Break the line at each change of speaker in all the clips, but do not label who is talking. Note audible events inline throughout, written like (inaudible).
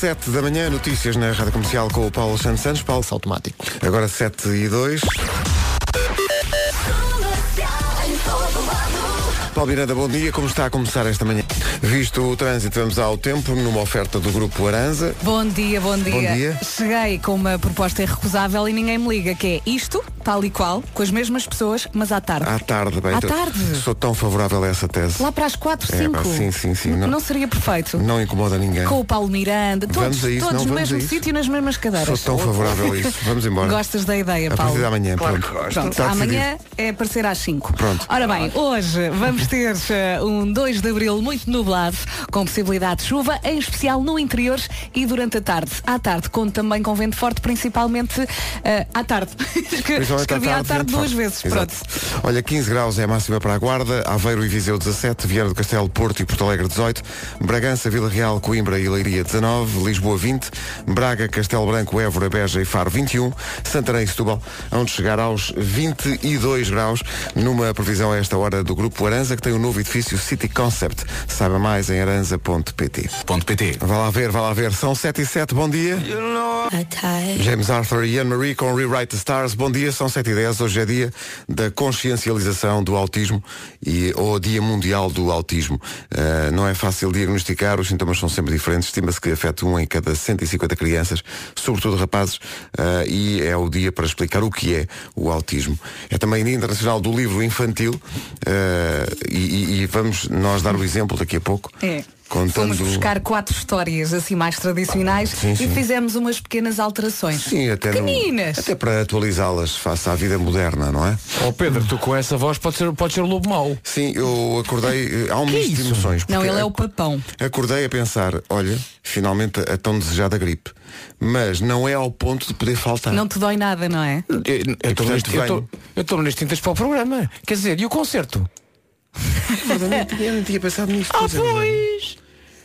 7 da manhã, notícias na Rádio Comercial com o Paulo Santos Santos. Paulo automático. Agora 7 e 2. Paulo Miranda, bom dia. Como está a começar esta manhã? Visto o trânsito, vamos ao tempo numa oferta do Grupo Aranza.
Bom dia, bom dia.
Bom dia.
Cheguei com uma proposta irrecusável e ninguém me liga, que é isto, tal e qual, com as mesmas pessoas, mas à tarde.
À tarde, bem.
À
então,
tarde.
Sou tão favorável a essa tese.
Lá para as 4,
É,
5.
pá, sim, sim, sim,
Não,
não-
seria perfeito.
Não incomoda ninguém.
Com o Paulo Miranda, todos,
a isso,
todos no mesmo
a
sítio, nas mesmas cadeiras.
Sou tão favorável a isso. Vamos embora.
Gostas da ideia,
A
Paulo?
partir de amanhã,
Claro
pronto.
Pronto,
Está
amanhã é aparecer às 5.
Pronto.
Ora bem, hoje vamos ter eh, um 2 de Abril muito nublado, com possibilidade de chuva, em especial no interior e durante a tarde. À tarde, conto também com vento forte, principalmente eh, à tarde. (laughs)
Principalmente
Escrevi à tarde
vento
duas vezes.
Exato.
Pronto.
Olha, 15 graus é a máxima para a Guarda, Aveiro e Viseu 17, Vieira do Castelo, Porto e Porto Alegre 18, Bragança, Vila Real, Coimbra e Leiria 19, Lisboa 20, Braga, Castelo Branco, Évora, Beja e Faro 21, Santarém e Setúbal, onde chegar aos 22 graus, numa previsão a esta hora do Grupo Aranza, que tem um novo edifício City Concept. Saiba mais em aranza.pt.
PT.
Vá lá ver, vá lá ver. São 7 e 7, bom dia. James Arthur e Anne-Marie com Rewrite the Stars. Bom dia, são 7 e 10. Hoje é dia da consciencialização do autismo e, ou Dia Mundial do Autismo. Uh, não é fácil diagnosticar, os sintomas são sempre diferentes. Estima-se que afeta um em cada 150 crianças, sobretudo rapazes, uh, e é o dia para explicar o que é o autismo. É também Dia Internacional do Livro Infantil uh, e, e- vamos nós dar o exemplo daqui a pouco.
É.
Contando...
Fomos buscar quatro histórias assim mais tradicionais
Sim, sim.
e fizemos umas pequenas alterações.
Sim, até, no- até para atualizá-las face à vida moderna, não é?
Ó Pedro, tu com essa voz pode ser, pode ser lobo mau.
Sim, eu acordei, eh, há um misto de emoções.
Não, ele é o papão.
Acordei a pensar, olha, finalmente a tão desejada gripe. Mas não é ao ponto de poder faltar.
Não te dói nada, não é?
Eu estou neste, eu
venho.
eu neste tintas para o programa. Quer dizer, e o concerto? (laughs)
Eu não tinha pensado nisto.
Ah,
pois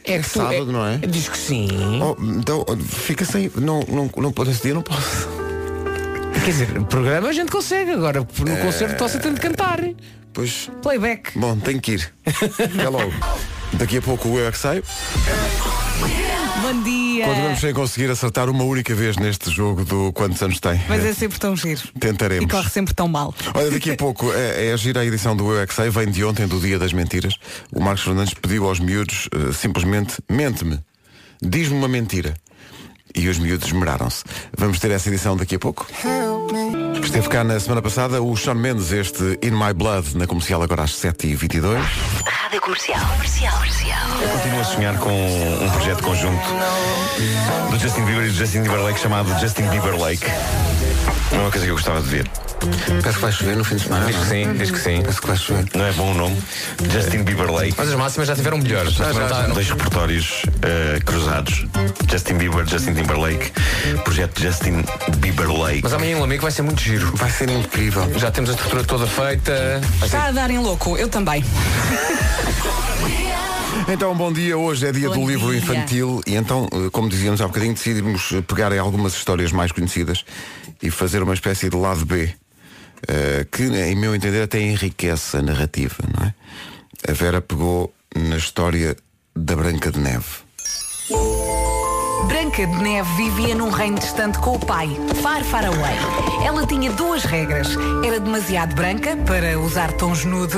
é! É
que tu-
sábado, não é?
Diz que sim.
Oh, então, fica sem. Não, não, não, pode- esse dia não posso.
Quer dizer, programa a gente consegue. Agora, no concerto você tem de cantar.
Pois,
Playback.
bom, tenho que ir. (laughs) Até logo. Daqui a pouco o Eu é que sei.
Bom dia.
Continuamos sem conseguir acertar uma única vez neste jogo do quantos anos tem.
Mas é sempre tão giro.
Tentaremos.
E corre sempre tão mal.
Olha, daqui a (laughs) pouco é, é a gira a edição do Eu é Sei, vem de ontem, do Dia das Mentiras. O Marcos Fernandes pediu aos miúdos eh, simplesmente mente-me, diz-me uma mentira. E os miúdos esmeraram-se. Vamos ter essa edição daqui a pouco. Esteve cá na semana passada o Sean Mendes, este In My Blood, na comercial agora às 7h22.
Rádio Comercial. Comercial. Comercial.
Continuo a sonhar com um projeto conjunto do Justin Bieber e do Justin Timberlake chamado Justin Bieber Lake. É uma coisa que eu gostava de ver.
Parece que vai chover no fim de semana.
Diz que sim, diz que sim.
Parece que vai chover.
Não é bom o nome? Justin Bieber Lake.
Mas as máximas já tiveram melhores. Já, já,
Dois repertórios eh, cruzados. Justin Bieber, Justin Timberlake. Projeto Justin Bieber Lake.
Mas amanhã um amigo vai ser muito giro.
Vai ser incrível.
Já temos a estrutura toda feita. Vai ser-
Está a dar em louco, eu também.
Então, bom dia. Hoje é dia
Bom
do livro
dia.
infantil e então, eh, como dizíamos há bocadinho, decidimos pegar em algumas histórias mais conhecidas e fazer uma espécie de lado B, eh, que, em meu entender, até enriquece a narrativa, não é? A Vera pegou na história da Branca de Neve.
Branca de Neve vivia num reino distante com o pai, far far away. Ela tinha duas regras. Era demasiado branca para usar tons nude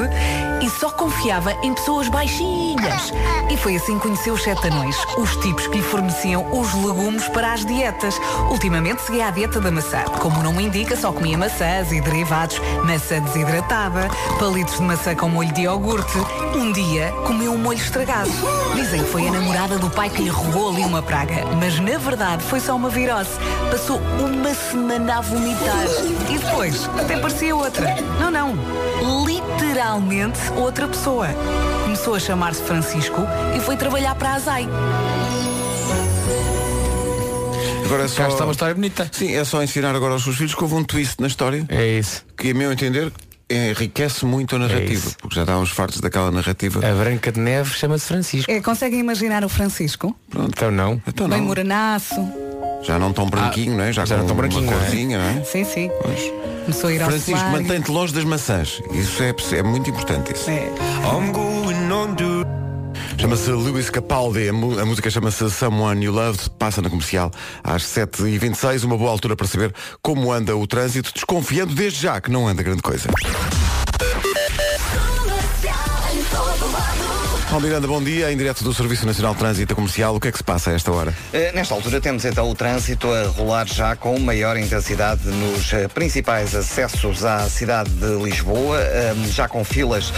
e só confiava em pessoas baixinhas. E foi assim que conheceu os sete anões, os tipos que lhe forneciam os legumes para as dietas. Ultimamente seguia a dieta da maçã. Como o nome indica, só comia maçãs e derivados, maçã desidratada, palitos de maçã com molho de iogurte. Um dia comeu um molho estragado. Dizem que foi a namorada do pai que lhe roubou ali uma praga, mas na verdade foi só uma virose. Passou uma semana a vomitar e depois até parecia outra. Não, não. Literalmente outra pessoa. Começou a chamar-se Francisco e foi trabalhar para a Azai.
Agora é
Cá
só...
está uma história bonita.
Sim, é só ensinar agora aos seus filhos que houve um twist na história
É isso.
que, a meu entender, enriquece muito a narrativa,
isso.
porque já estávamos fartos daquela narrativa.
A Branca de Neve chama-se Francisco.
É, conseguem imaginar o Francisco?
Então não.
Então
Bem
não,
moranaço.
já não tão branquinho, não é? Já,
já
com
não tão branquinho,
uma
é?
corzinha, não é?
Sim, sim.
Pois.
Começou a ir ao
Francisco, mantém-te longe das maçãs. Isso é, é muito importante. Isso.
É.
Chama-se Lewis Capaldi, a, música chama-se Someone You Loved, passa na comercial às 7h26, uma boa altura para saber como anda o trânsito, desconfiando desde já que não anda grande coisa. Paulo Miranda, bom dia. Em direto do Serviço Nacional de Trânsito Comercial, o que é que se passa a esta hora?
Uh, nesta altura temos então o trânsito a rolar já com maior intensidade nos uh, principais acessos à cidade de Lisboa, já com filas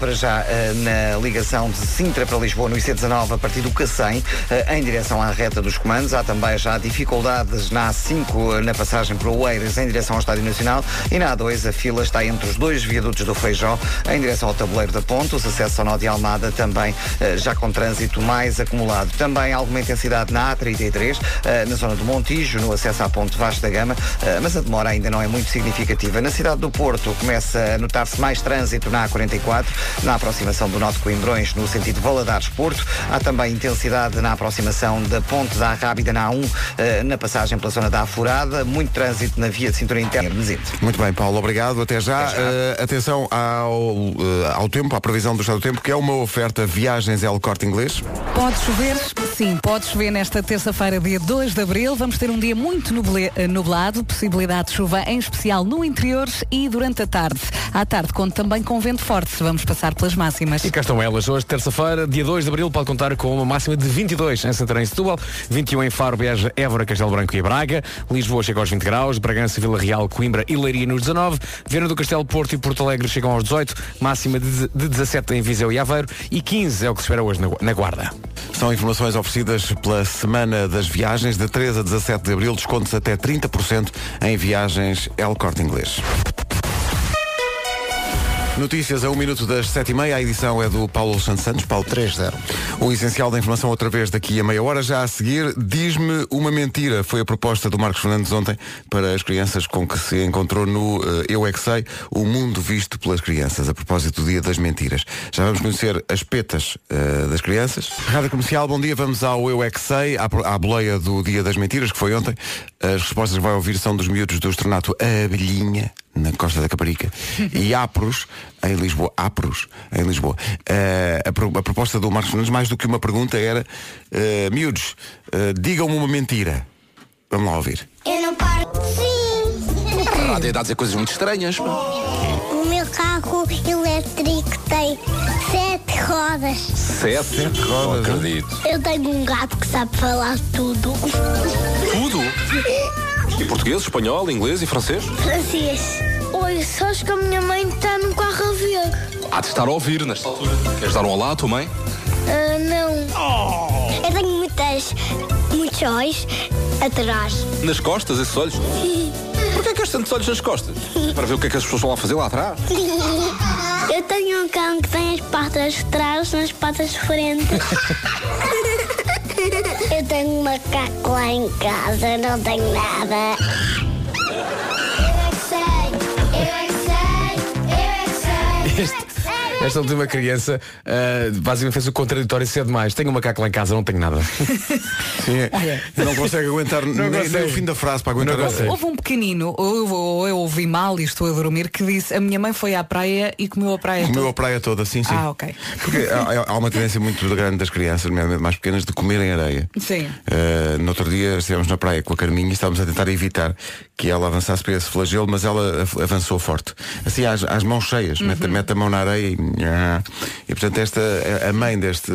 para já na ligação de Sintra para Lisboa no IC19 a partir do Cacém, em direção à reta dos comandos. Há também já dificuldades na A5 na passagem para Oeiras em direção ao Estádio Nacional e na A2 a fila está entre os dois viadutos do Feijó em direção ao Tabuleiro da Ponte, os acessos ao Nó de Almada também também eh, já com trânsito mais acumulado. Também alguma intensidade na A33, eh, na zona do Montijo, no acesso à Ponte Vasco da Gama, eh, mas a demora ainda não é muito significativa. Na cidade do Porto começa a notar-se mais trânsito na A44, na aproximação do Norte Coimbrões, no sentido Valadares-Porto. Há também intensidade na aproximação da Ponte da Rábida na A1, na passagem pela zona da Afurada. Muito trânsito na via de cintura interna.
Muito bem, Paulo, obrigado. Até já. Até já. Uh, atenção ao, uh, ao tempo, à previsão do estado do tempo, que é uma oferta Viagens é o Corte Inglês?
Pode chover, sim, pode chover nesta terça-feira, dia 2 de Abril. Vamos ter um dia muito eh, nublado, possibilidade de chuva, em especial no interior e durante a tarde. À tarde, conto também com vento forte. Vamos passar pelas máximas.
E cá estão elas. Hoje, terça-feira, dia 2 de Abril, pode contar com uma máxima de 22 em Santarém e Setúbal, 21 em Faro, Beja, Évora, Castelo Branco e Braga. Lisboa chega aos 20 graus, Bragança, Vila Real, Coimbra e Leiria nos 19. Viana do Castelo, Porto e Porto Alegre chegam aos 18, máxima de, de 17 em Viseu e Aveiro e 15 é o que se espera hoje na, Guarda.
São informações oferecidas pela Semana das Viagens, de 13 a 17 de Abril, descontos até 30% em viagens El Corte Inglês. Notícias a um minuto das sete e meia. A edição é do Paulo Santos Santos, Paulo 3-0. O essencial da informação outra vez daqui a meia hora. Já a seguir, diz-me uma mentira. Foi a proposta do Marcos Fernandes ontem para as crianças com que se encontrou no uh, Eu É Que Sei, o mundo visto pelas crianças, a propósito do Dia das Mentiras. Já vamos conhecer as petas uh, das crianças. Rádio Comercial, bom dia. Vamos ao Eu É Que Sei, à, à boleia do Dia das Mentiras, que foi ontem. As respostas que vai ouvir são dos miúdos do Estornato Abelhinha, na Costa da Caparica, e Apros, em Lisboa. Apros, em Lisboa. Uh, a, pro, a, proposta do Marcos Fernandes, mais do que uma pergunta, era uh, miúdos, uh, digam-me uma mentira. Vamos lá ouvir.
Eu não paro. Sim.
A rádio dá a dizer coisas muito estranhas.
O meu carro elétrico tem sete rodas.
Sete?
Sete rodas.
Não acredito.
Eu tenho um gato que sabe falar tudo.
Tudo? (laughs) E português, espanhol, inglês e francês?
Francês. Oi, sabes que a minha mãe está no carro a ver?
Há de estar a ouvir nesta altura. Queres dar um olá à tua mãe?
Uh, não. Oh. Eu tenho muitas, muitos olhos atrás.
Nas costas, esses olhos? (laughs) Porquê é que has tantos olhos nas costas? Para ver o que é que as pessoas vão lá fazer lá atrás? (laughs)
Eu tenho um cão que tem as patas de trás nas patas de frente. (laughs) Eu tenho um macaco lá em casa, não tenho nada. Eu é que sei, eu é que sei, eu é que sei.
Este, esta última criança uh, basicamente fez o contraditório cedo demais. Tenho um macaco lá em casa, não tenho nada. (laughs)
Sim, é. não consegue aguentar não nem, nem, o fim da frase para aguentar.
Houve, houve um pequenino, ou eu, ou eu ouvi mal e estou a dormir, que disse a minha mãe foi à praia e comeu a praia
comeu
toda.
a praia toda, sim, sim.
Ah, ok.
Porque há, há uma tendência muito grande das crianças, nomeadamente mais pequenas, de comerem areia.
Sim.
Uh, no outro dia estivemos na praia com a Carminha e estávamos a tentar evitar que ela avançasse para esse flagelo, mas ela avançou forte. Assim, às, às mãos cheias, uhum. mete, mete a mão na areia e. E portanto esta, a mãe deste,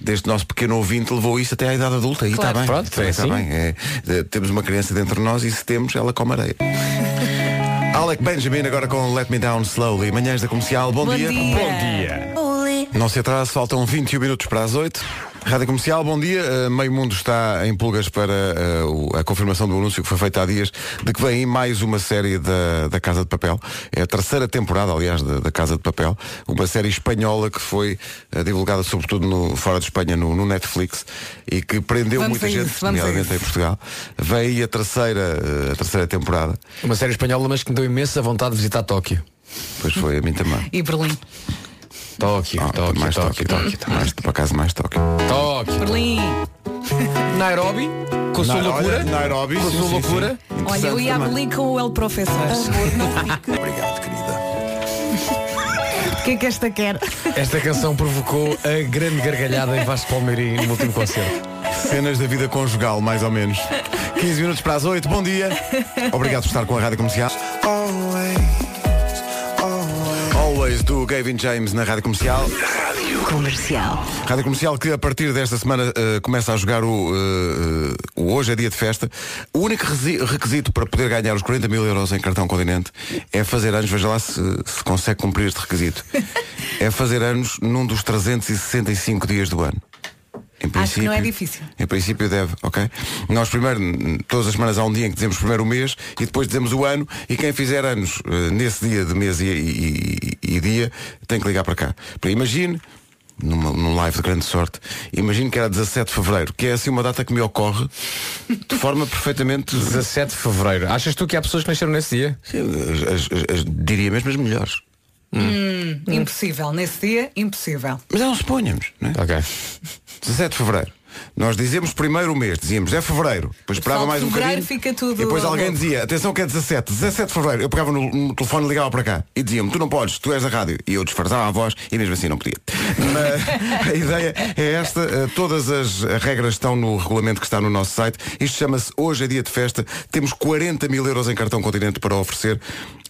deste nosso pequeno ouvinte levou isso até à idade adulta. E está bem.
Pronto,
está,
é
está
assim.
bem. É, temos uma criança dentro de nós e se temos, ela come areia. (laughs) Alec Benjamin agora com Let Me Down Slowly. Manhãs da Comercial, bom,
Bom
dia.
dia.
Bom dia.
Não se atrase, faltam 21 minutos para as 8. Rádio Comercial, bom dia. Uh, meio mundo está em pulgas para uh, a confirmação do anúncio que foi feito há dias de que vem aí mais uma série da, da Casa de Papel. É a terceira temporada, aliás, da, da Casa de Papel. Uma série espanhola que foi uh, divulgada sobretudo no, fora de Espanha no, no Netflix e que prendeu
Vamos
muita gente,
isso,
nomeadamente em Portugal. Vem aí a terceira, uh, a terceira temporada.
Uma série espanhola, mas que me deu imensa vontade de visitar Tóquio.
Pois foi a mim também.
E Berlim.
Tóquio,
Ah,
Tóquio,
mais
Tóquio,
Tóquio,
Tóquio,
Mais, por acaso mais Tóquio.
Tóquio.
Berlim.
Nairobi, com a sua
Na-
loucura.
Nairobi,
com a
sim,
sua
sim,
loucura.
sim.
Olha, eu ia a Berlim com o El Professor. (laughs)
Obrigado, querida.
que é que esta quer?
Esta canção provocou a grande gargalhada em Vasco Palmeirim no último concerto.
Cenas da vida conjugal, mais ou menos. 15 minutos para as 8, bom dia. Obrigado por estar com a Rádio Comercial. Do Gavin James na Rádio Comercial.
Comercial.
Rádio Comercial que a partir desta semana eh, começa a jogar o, eh, o Hoje é Dia de Festa. O único requisito para poder ganhar os 40 mil euros em cartão continente é fazer anos, veja lá se, se consegue cumprir este requisito. (laughs) É fazer anos num dos 365 dias do ano. Em
Acho que não é difícil.
Em princípio deve, ok? Nós primeiro, todas as semanas há um dia em que dizemos primeiro o mês e depois dizemos o ano e quem fizer anos eh, nesse dia de mês e, e- e- e dia tem que ligar para cá. Para imagine, numa, num live de grande sorte, imagine que era 17 de Fevereiro, que é assim uma data que me ocorre de forma (laughs) perfeitamente.
17 de Fevereiro. Achas tu que há pessoas que nasceram nesse dia?
as- as- as- diria mesmo as melhores.
Hum, impossível. Nesse dia, impossível.
Mas não suponhamos, não é?
Ok.
17 de Fevereiro. Nós dizíamos primeiro o mês, dizíamos é Fevereiro, depois esperava mais um
fevereiro
bocadinho.
fica tudo
e depois alguém
louco.
dizia, atenção que é 17, 17 de Fevereiro. Eu pegava no, no telefone e ligava para cá e dizia-me, tu não podes, tu és da rádio. E eu disfarçava a voz e mesmo assim não podia. Mas (laughs) a ideia é esta, eh, todas as regras estão no regulamento que está no nosso site. Isto chama-se Hoje é Dia de Festa. Temos 40 mil euros em cartão continente para oferecer.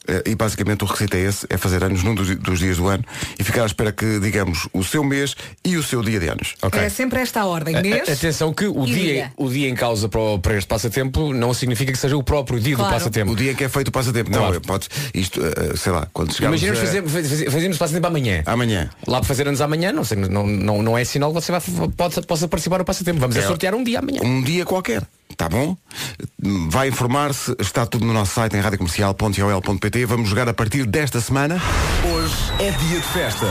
Eh, E basicamente o requisito é esse, é fazer anos num dos, dos dias do ano e ficar à espera que digamos o seu mês e o seu dia de anos.
Ok.
É sempre esta a ordem.
A- a-
Mês.
Atenção que o dia,
dia.
o dia em causa para, o- para este passatempo não significa que seja o próprio dia
Claro.
do passatempo.
O dia em que é feito o passatempo. Não,
Claro.
é, pode, isto, eh, sei lá, quando chegarmos
Imaginemos
a-
fazer, fazer- fazemos passatempo amanhã.
amanhã.
Lá para fazer anos amanhã, não, sei, não, não, não é sinal que você vai, pode, possa participar no passatempo. Vamos a
É.
sortear um dia amanhã.
Um dia qualquer. Tá bom? Vai informar-se, está tudo no nosso site em radiocomercial.ol.pt. Vamos jogar a partir desta semana.
Hoje é dia de festa.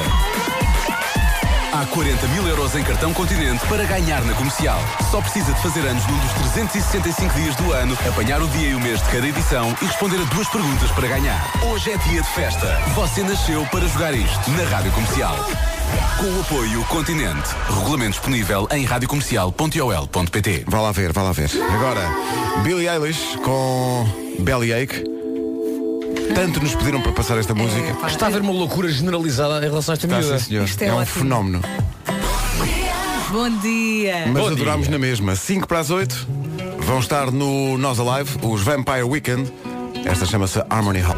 Há 40 mil euros em cartão continente para ganhar na comercial. Só precisa de fazer anos num dos 365 dias do ano, apanhar o dia e o mês de cada edição e responder a duas perguntas para ganhar. Hoje é dia de festa. Você nasceu para jogar isto na Rádio Comercial. Com o apoio Continente. Regulamento disponível em radiocomercial.ol.pt.
Vá lá ver, vá lá ver. Agora, Billie Eilish com Bellyache. Tanto nos pediram para passar esta música.
pá.
Está a haver uma loucura generalizada em relação a esta
Está,
miúda.
sim, senhor.
Isto é
é um
ótimo.
fenómeno.
Bom dia.
Mas
Bom
adorámos
dia.
na mesma. 5 para as 8 vão estar no Nós Alive, os Vampire Weekend. Esta chama-se Harmony Hall.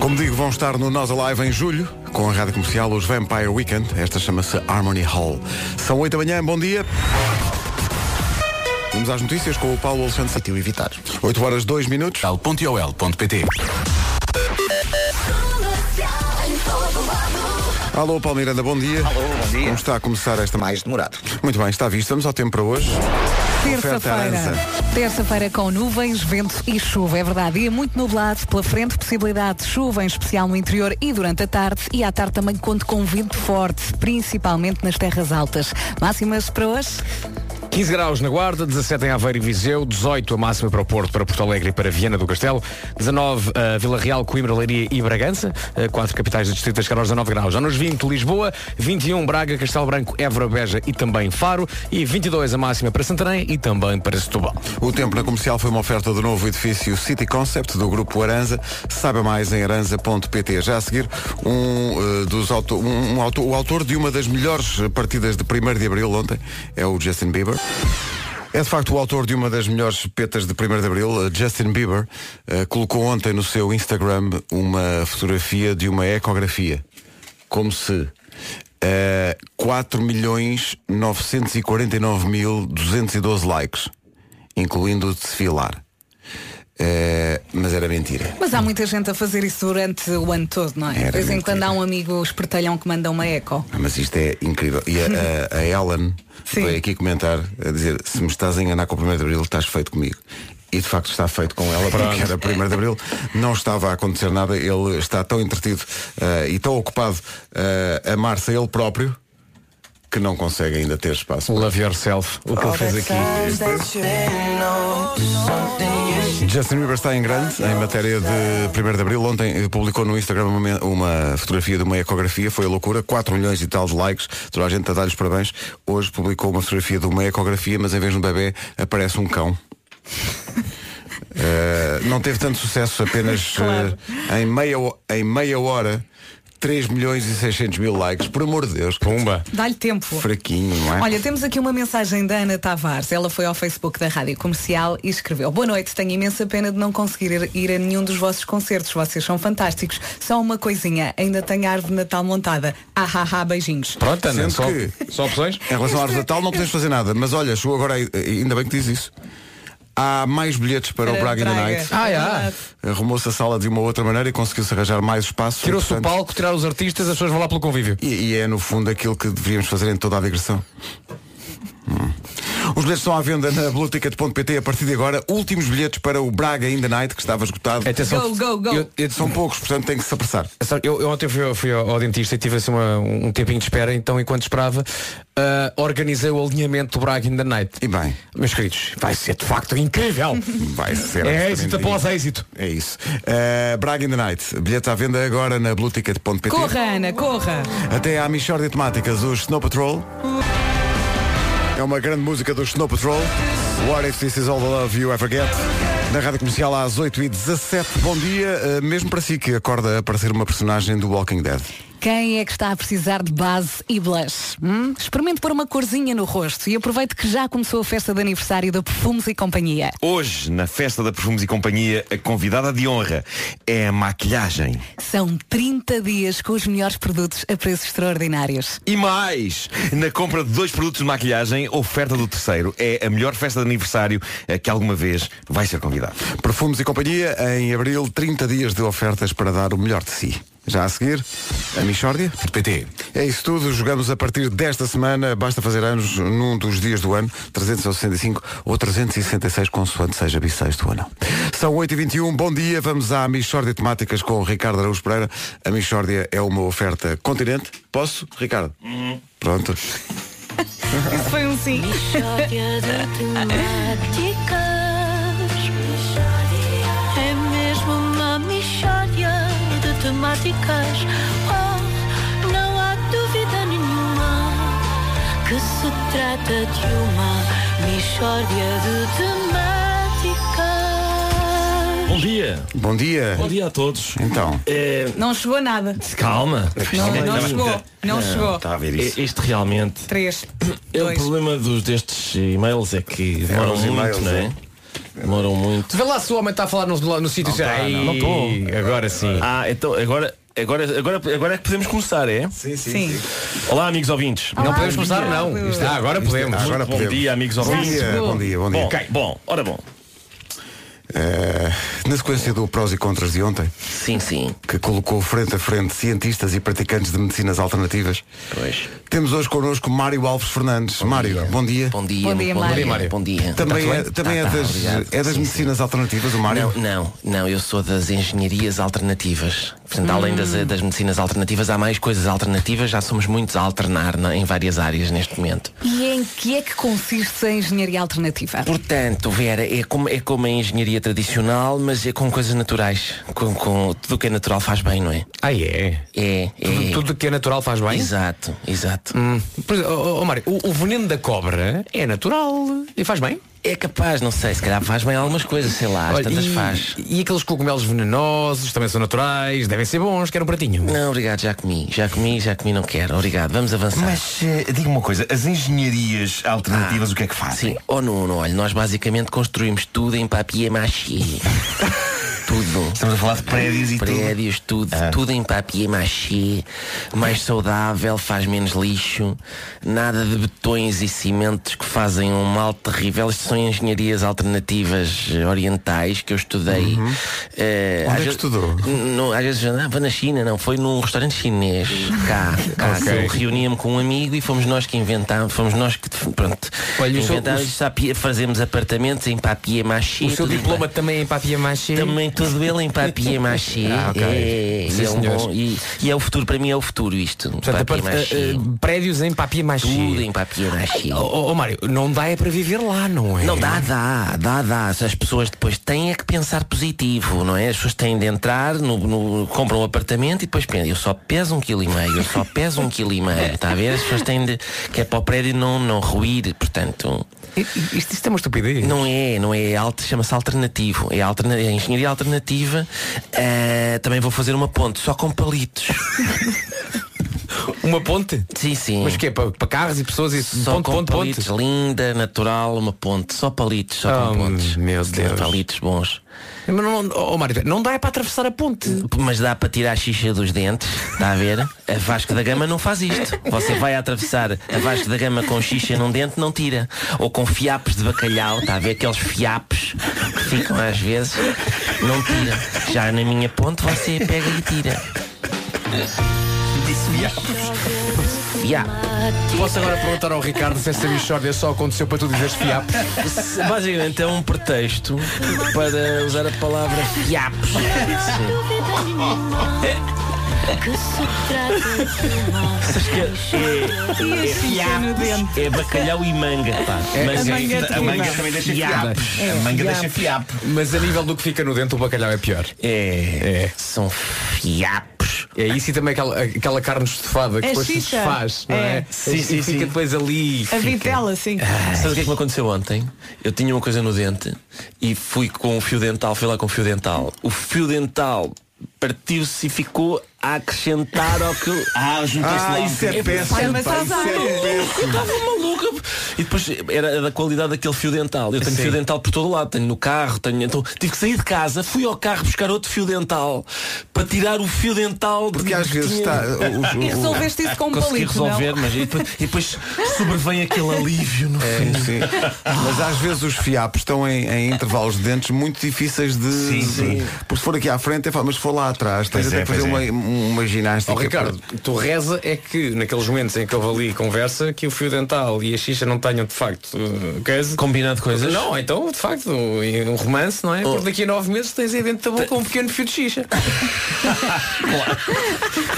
Como digo, vão estar no Nós Alive em julho, com a rádio comercial, os Vampire Weekend. Esta chama-se Harmony Hall. São 8 da manhã, bom dia. Vamos às notícias com o Paulo Alexandre Satil evitar. 8 horas 2 minutos.
.ol.pt
Alô, Paulo Miranda, bom dia.
Alô, bom dia.
Como está a começar esta
Mais demorado.
Muito bem, está visto. Vamos ao tempo para hoje.
Terça-feira. Terça-feira com nuvens, vento e chuva. É verdade. Dia muito nublado. Pela frente, possibilidade de chuva, em especial no interior e durante a tarde. E à tarde também conto com vento forte, principalmente nas terras altas. Máximas para hoje?
15 graus na Guarda, 17 em Aveiro e Viseu, 18 a máxima para o Porto, para Porto Alegre e para Viana do Castelo, 19 a Vila Real, Coimbra, Leiria e Bragança, eh, quatro capitais do distrito a chegar aos 19 graus. Já nos 20, Lisboa, 21 Braga, Castelo Branco, Évora, Beja e também Faro e 22 a máxima para Santarém e também para Setúbal.
O tempo na comercial foi uma oferta do novo edifício City Concept do grupo Aranza. Saiba mais em aranza.pt. Já a seguir, um, eh, dos auto, um, um o autor de uma das melhores partidas de 1 de abril ontem é o Justin Bieber. É de facto o autor de uma das melhores petas de 1 de Abril, eh, Justin Bieber, eh, colocou ontem no seu Instagram uma fotografia de uma ecografia. Como se eh, 4 milhões 949 mil 212 likes, incluindo o de desfilar. Eh, mas era mentira.
Mas há muita gente a fazer isso durante o ano todo, não é?
Era
de vez em quando há um amigo espertalhão que manda uma eco.
Ah, Mas isto é incrível. E a, a- a Ellen (laughs)
Sim.
veio aqui comentar, a dizer, se me estás a enganar com o 1 de Abril, estás feito comigo. E de facto está feito com ela, porque era 1 de Abril, não estava a acontecer nada, ele está tão entretido eh, e tão ocupado eh, a amar-se a ele próprio que não consegue ainda ter espaço.
Love Yourself, o que ele fez aqui.
Justin Bieber está em grande em matéria de 1 de Abril. Ontem eh, publicou no Instagram uma, uma fotografia de uma ecografia, foi a loucura, 4 milhões e tal de likes, toda a gente a dar-lhes parabéns. Hoje publicou uma fotografia de uma ecografia, mas em vez de um bebê aparece um cão. (laughs) Eh, não teve tanto sucesso, apenas
Claro.
eh, em, meia, em meia hora 3 milhões e 600 mil likes. Por amor de Deus.
Pumba.
Dá-lhe tempo.
Fraquinho, não é?
Olha, temos aqui uma mensagem da Ana Tavares. Ela foi ao Facebook da Rádio Comercial e escreveu Boa noite, tenho imensa pena de não conseguir ir- a nenhum dos vossos concertos. Vocês são fantásticos. Só uma coisinha, ainda tenho a árvore de Natal montada. Ah, ah, ah, beijinhos.
Pronto, Ana, só,
que-
só opções?
Em relação à árvore de Natal não podemos fazer nada. Mas olha, chegou agora, aí- ainda bem que diz isso. Há mais bilhetes para, o Braga
Braga.
Night.
Ah, é?
Verdade.
Arrumou-se a sala de uma outra maneira e conseguiu-se arranjar mais espaço.
Tirou-se o palco, tiraram os artistas, as pessoas vão lá pelo convívio.
E, e é no fundo aquilo que deveríamos fazer em toda a digressão. Hum. Os bilhetes estão à venda na blueticket.pt a partir de agora. Últimos bilhetes para o Braga in the Night, que estava esgotado.
Atenção.
Go, go, go.
Eu- eu-
São poucos, portanto tem que se apressar.
Eu, eu ontem fui, fui ao, dentista e tive assim uma- um tempinho de espera, então enquanto esperava, ah, organizei o alinhamento do Braga in the Night.
E bem,
Meus queridos, vai ser de facto incrível. (laughs)
vai ser.
é êxito após êxito.
É isso. Uh, Braga in the Night. Bilhetes à venda agora na blueticket.pt.
Corra, Ana, corra.
Até à Michórdia de Temáticas, os Snow Patrol. É uma grande música dos Snow Patrol. What if this is all the love you ever get? Na rádio comercial às 8h17. Bom dia, uh, mesmo para si que acorda a parecer uma personagem do Walking Dead.
Quem é que está a precisar de base e blush? Hum? Experimente pôr uma corzinha no rosto e aproveite que já começou a festa de aniversário da Perfumes e Companhia.
Hoje, na festa da Perfumes e Companhia, a convidada de honra é a maquilhagem.
São 30 dias com os melhores produtos a preços extraordinários.
E mais! Na compra de dois produtos de maquilhagem, oferta do terceiro. É a melhor festa de aniversário a que alguma vez vai ser
Perfumes e Companhia, em abril, 30 dias de ofertas para dar o melhor de si. Já a seguir, a Michórdia? PT. É isso tudo, jogamos a partir desta semana, basta fazer anos num dos dias do ano, 365 ou 366, consoante seja bissexto ou não. São 8h21, bom dia, vamos à Michórdia Temáticas com o Ricardo Araújo Pereira. A Michórdia é uma oferta continente. Posso, Ricardo? Pronto.
Isso foi um sim.
Mixória de temáticas. Oh, não há dúvida nenhuma que se trata de uma mixória de temáticas.
Bom dia.
Bom dia.
Bom dia a todos.
Então.
É,
Não chegou nada.
calma.
Não, não chegou. Não chegou.
Está a ver isso.
É, Isto realmente.
Três.
É, o problema dos, destes e-mails é que demoram
os
muito,
e-mails,
não é? Demoram muito.
Vê lá se o homem está a falar no, no sítio.
tá,
Ai,
não. Não estou.
Agora sim.
Ah, então agora, agora, agora, agora é que podemos começar, é?
Sim,
Sim.
Olá, amigos ouvintes.
não podemos começar, não. Isto- ah, agora podemos.
Agora
Bom
podemos.
dia, amigos
Bom
ouvintes.
dia, bom dia, bom dia.
Bom, bom, ora bom.
Eh, na sequência do prós e contras de ontem,
Sim, sim.
que colocou frente a frente cientistas e praticantes de medicinas alternativas,
Pois.
temos hoje connosco Mário Alves Fernandes. Mário, bom dia.
Bom dia,
Bom dia, Mário.
Mário.
Bom dia.
Também, é, também
Tá,
é
tá,
das,
obrigado.
é das
Sim,
medicinas alternativas, o Mário?
Não, não, não, eu sou das engenharias alternativas. Portanto, além das, das medicinas alternativas, há mais coisas alternativas, já somos muitos a alternar na- em várias áreas neste momento.
E em que é que consiste a engenharia alternativa?
Portanto, Vera, é como, é como a engenharia tradicional, mas é com coisas naturais. Com, com tudo o que é natural faz bem, não é?
Ah, é?
É, é.
Tudo, tudo que é natural faz bem?
Exato, exato.
Hum. Por exemplo, oh, oh, Mário, o, o veneno da cobra é natural e faz bem?
É capaz, não sei, se calhar faz bem algumas coisas, sei lá,
Olha,
tantas
e,
faz.
e aqueles cogumelos venenosos também são naturais, devem ser bons, quero um pratinho.
Não, obrigado, já comi, já comi, já comi, não quero. Obrigado, vamos avançar.
Mas eh, diga uma coisa, as engenharias alternativas o que é que fazem?
Sim, ou não, não, olha, nós basicamente construímos tudo em papier mâché. (laughs) tudo.
Estamos a falar de prédios e tudo.
Prédios, tudo, tudo em papier mâché, mais saudável, faz menos lixo, nada de betões e cimentos que fazem um mal terrível. Isto são engenharias alternativas orientais que eu estudei. Eh,
Onde é que estudou?
N- não, às vezes ah, vou na China, não, foi num restaurante chinês. Cá, cá
Ok.
que eu reunia-me com um amigo e fomos nós que inventámos, fomos nós que pronto,
Olha, o seu-
inventámos
o-
papier- fazemos apartamentos em papier mâché.
O seu diploma também é em papier mâché?
também tudo ele em papier mâché. (laughs)
Ah, ok.
é,
Sim,
e, é um bom- e, e é o futuro, para mim é o futuro isto.
Portanto, parte- eh, prédios em papier mâché.
Tudo em papier mâché.
Oh, oh, oh, Mário, não dá é para viver lá, não é?
Não dá, dá, dá, dá. As pessoas depois têm é que pensar positivo, não é? As pessoas têm de entrar, no, no- compram um apartamento e depois pensam, eu só peso um quilo e meio, eu só (laughs) peso um quilo e meio, está a ver? As pessoas têm de. que é para o prédio não, não ruir, portanto.
Isto, isto é uma estupidez.
Não é, não é chama-se alternativo. É, alterna, é engenharia alternativa. Ah, também vou fazer uma ponte, só com palitos. (laughs) (laughs)
Uma ponte?
Sim, sim.
Mas que é para, para carros e pessoas e
Só
ponte,
com
ponte, ponte.
palitos, linda, natural, uma ponte, só palitos, só
Oh,
pontes.
meu Deus.
Palitos bons.
Mas não, oh, Mário, não dá é para atravessar a ponte.
Mas dá para tirar a xixa dos dentes, está a ver? A Vasco da Gama não faz isto. Você vai atravessar a Vasco da Gama com xixa num dente, não tira. Ou com fiapos de bacalhau, está a ver aqueles fiapos que ficam às vezes, não tira. Já na minha ponte você pega e tira. Fiapos.
Posso agora perguntar ao Ricardo se essa bichórdia só aconteceu para tu dizeres fiapos? (laughs)
Basicamente é um pretexto para usar a palavra fiapos. É, é, fiapos, é bacalhau e manga, pá.
É,
Manga-
a manga
A manga também deixa fiapo. A manga deixa fiapo.
Mas a nível do que fica no dente, o bacalhau é pior.
É, são fiapos.
É isso e também aquela, aquela carne estufada que
É
depois se desfaz, não é?
É.
Sim,
E
sim,
fica
sim.
depois ali.
A vitela, sim.
Sabe o que é que me aconteceu ontem? Eu tinha uma coisa no dente e fui com o fio dental, fui lá com o fio dental. O fio dental partiu-se e ficou a acrescentar ao que. (laughs)
Ah, juntou-se
Ah, isso é
Pai,
péssimo. é
Eu estava maluca. E depois era da qualidade daquele fio dental. Eu tenho
Sim.
fio dental por todo lado, tenho no carro, tenho. Então tive que sair de casa, fui ao carro buscar outro fio dental para tirar o fio dental de-
Porque às
que
vezes
tinha-
está. o- o-
E resolveste isso com um
Consegui
palito,
resolver,
não?
mas e depois, e depois sobrevém aquele alívio no
É,
fim.
sim. Mas às vezes os fiapos estão em, em intervalos de dentes muito difíceis de.
Sim, sim.
de- Porque se for aqui à frente é fácil, mas se for lá atrás, tens
Pois
até
é,
que fazer uma, uma ginástica.
Ó Ricardo, tu reza é que naqueles momentos em que houve ali conversa que o fio dental e a xixa não tenham de facto uh, coisa.
Combinado coisas?
Não, então de facto um romance, não é? Porque daqui a nove meses tens aí dentro da boca um pequeno fio de xixa. (laughs)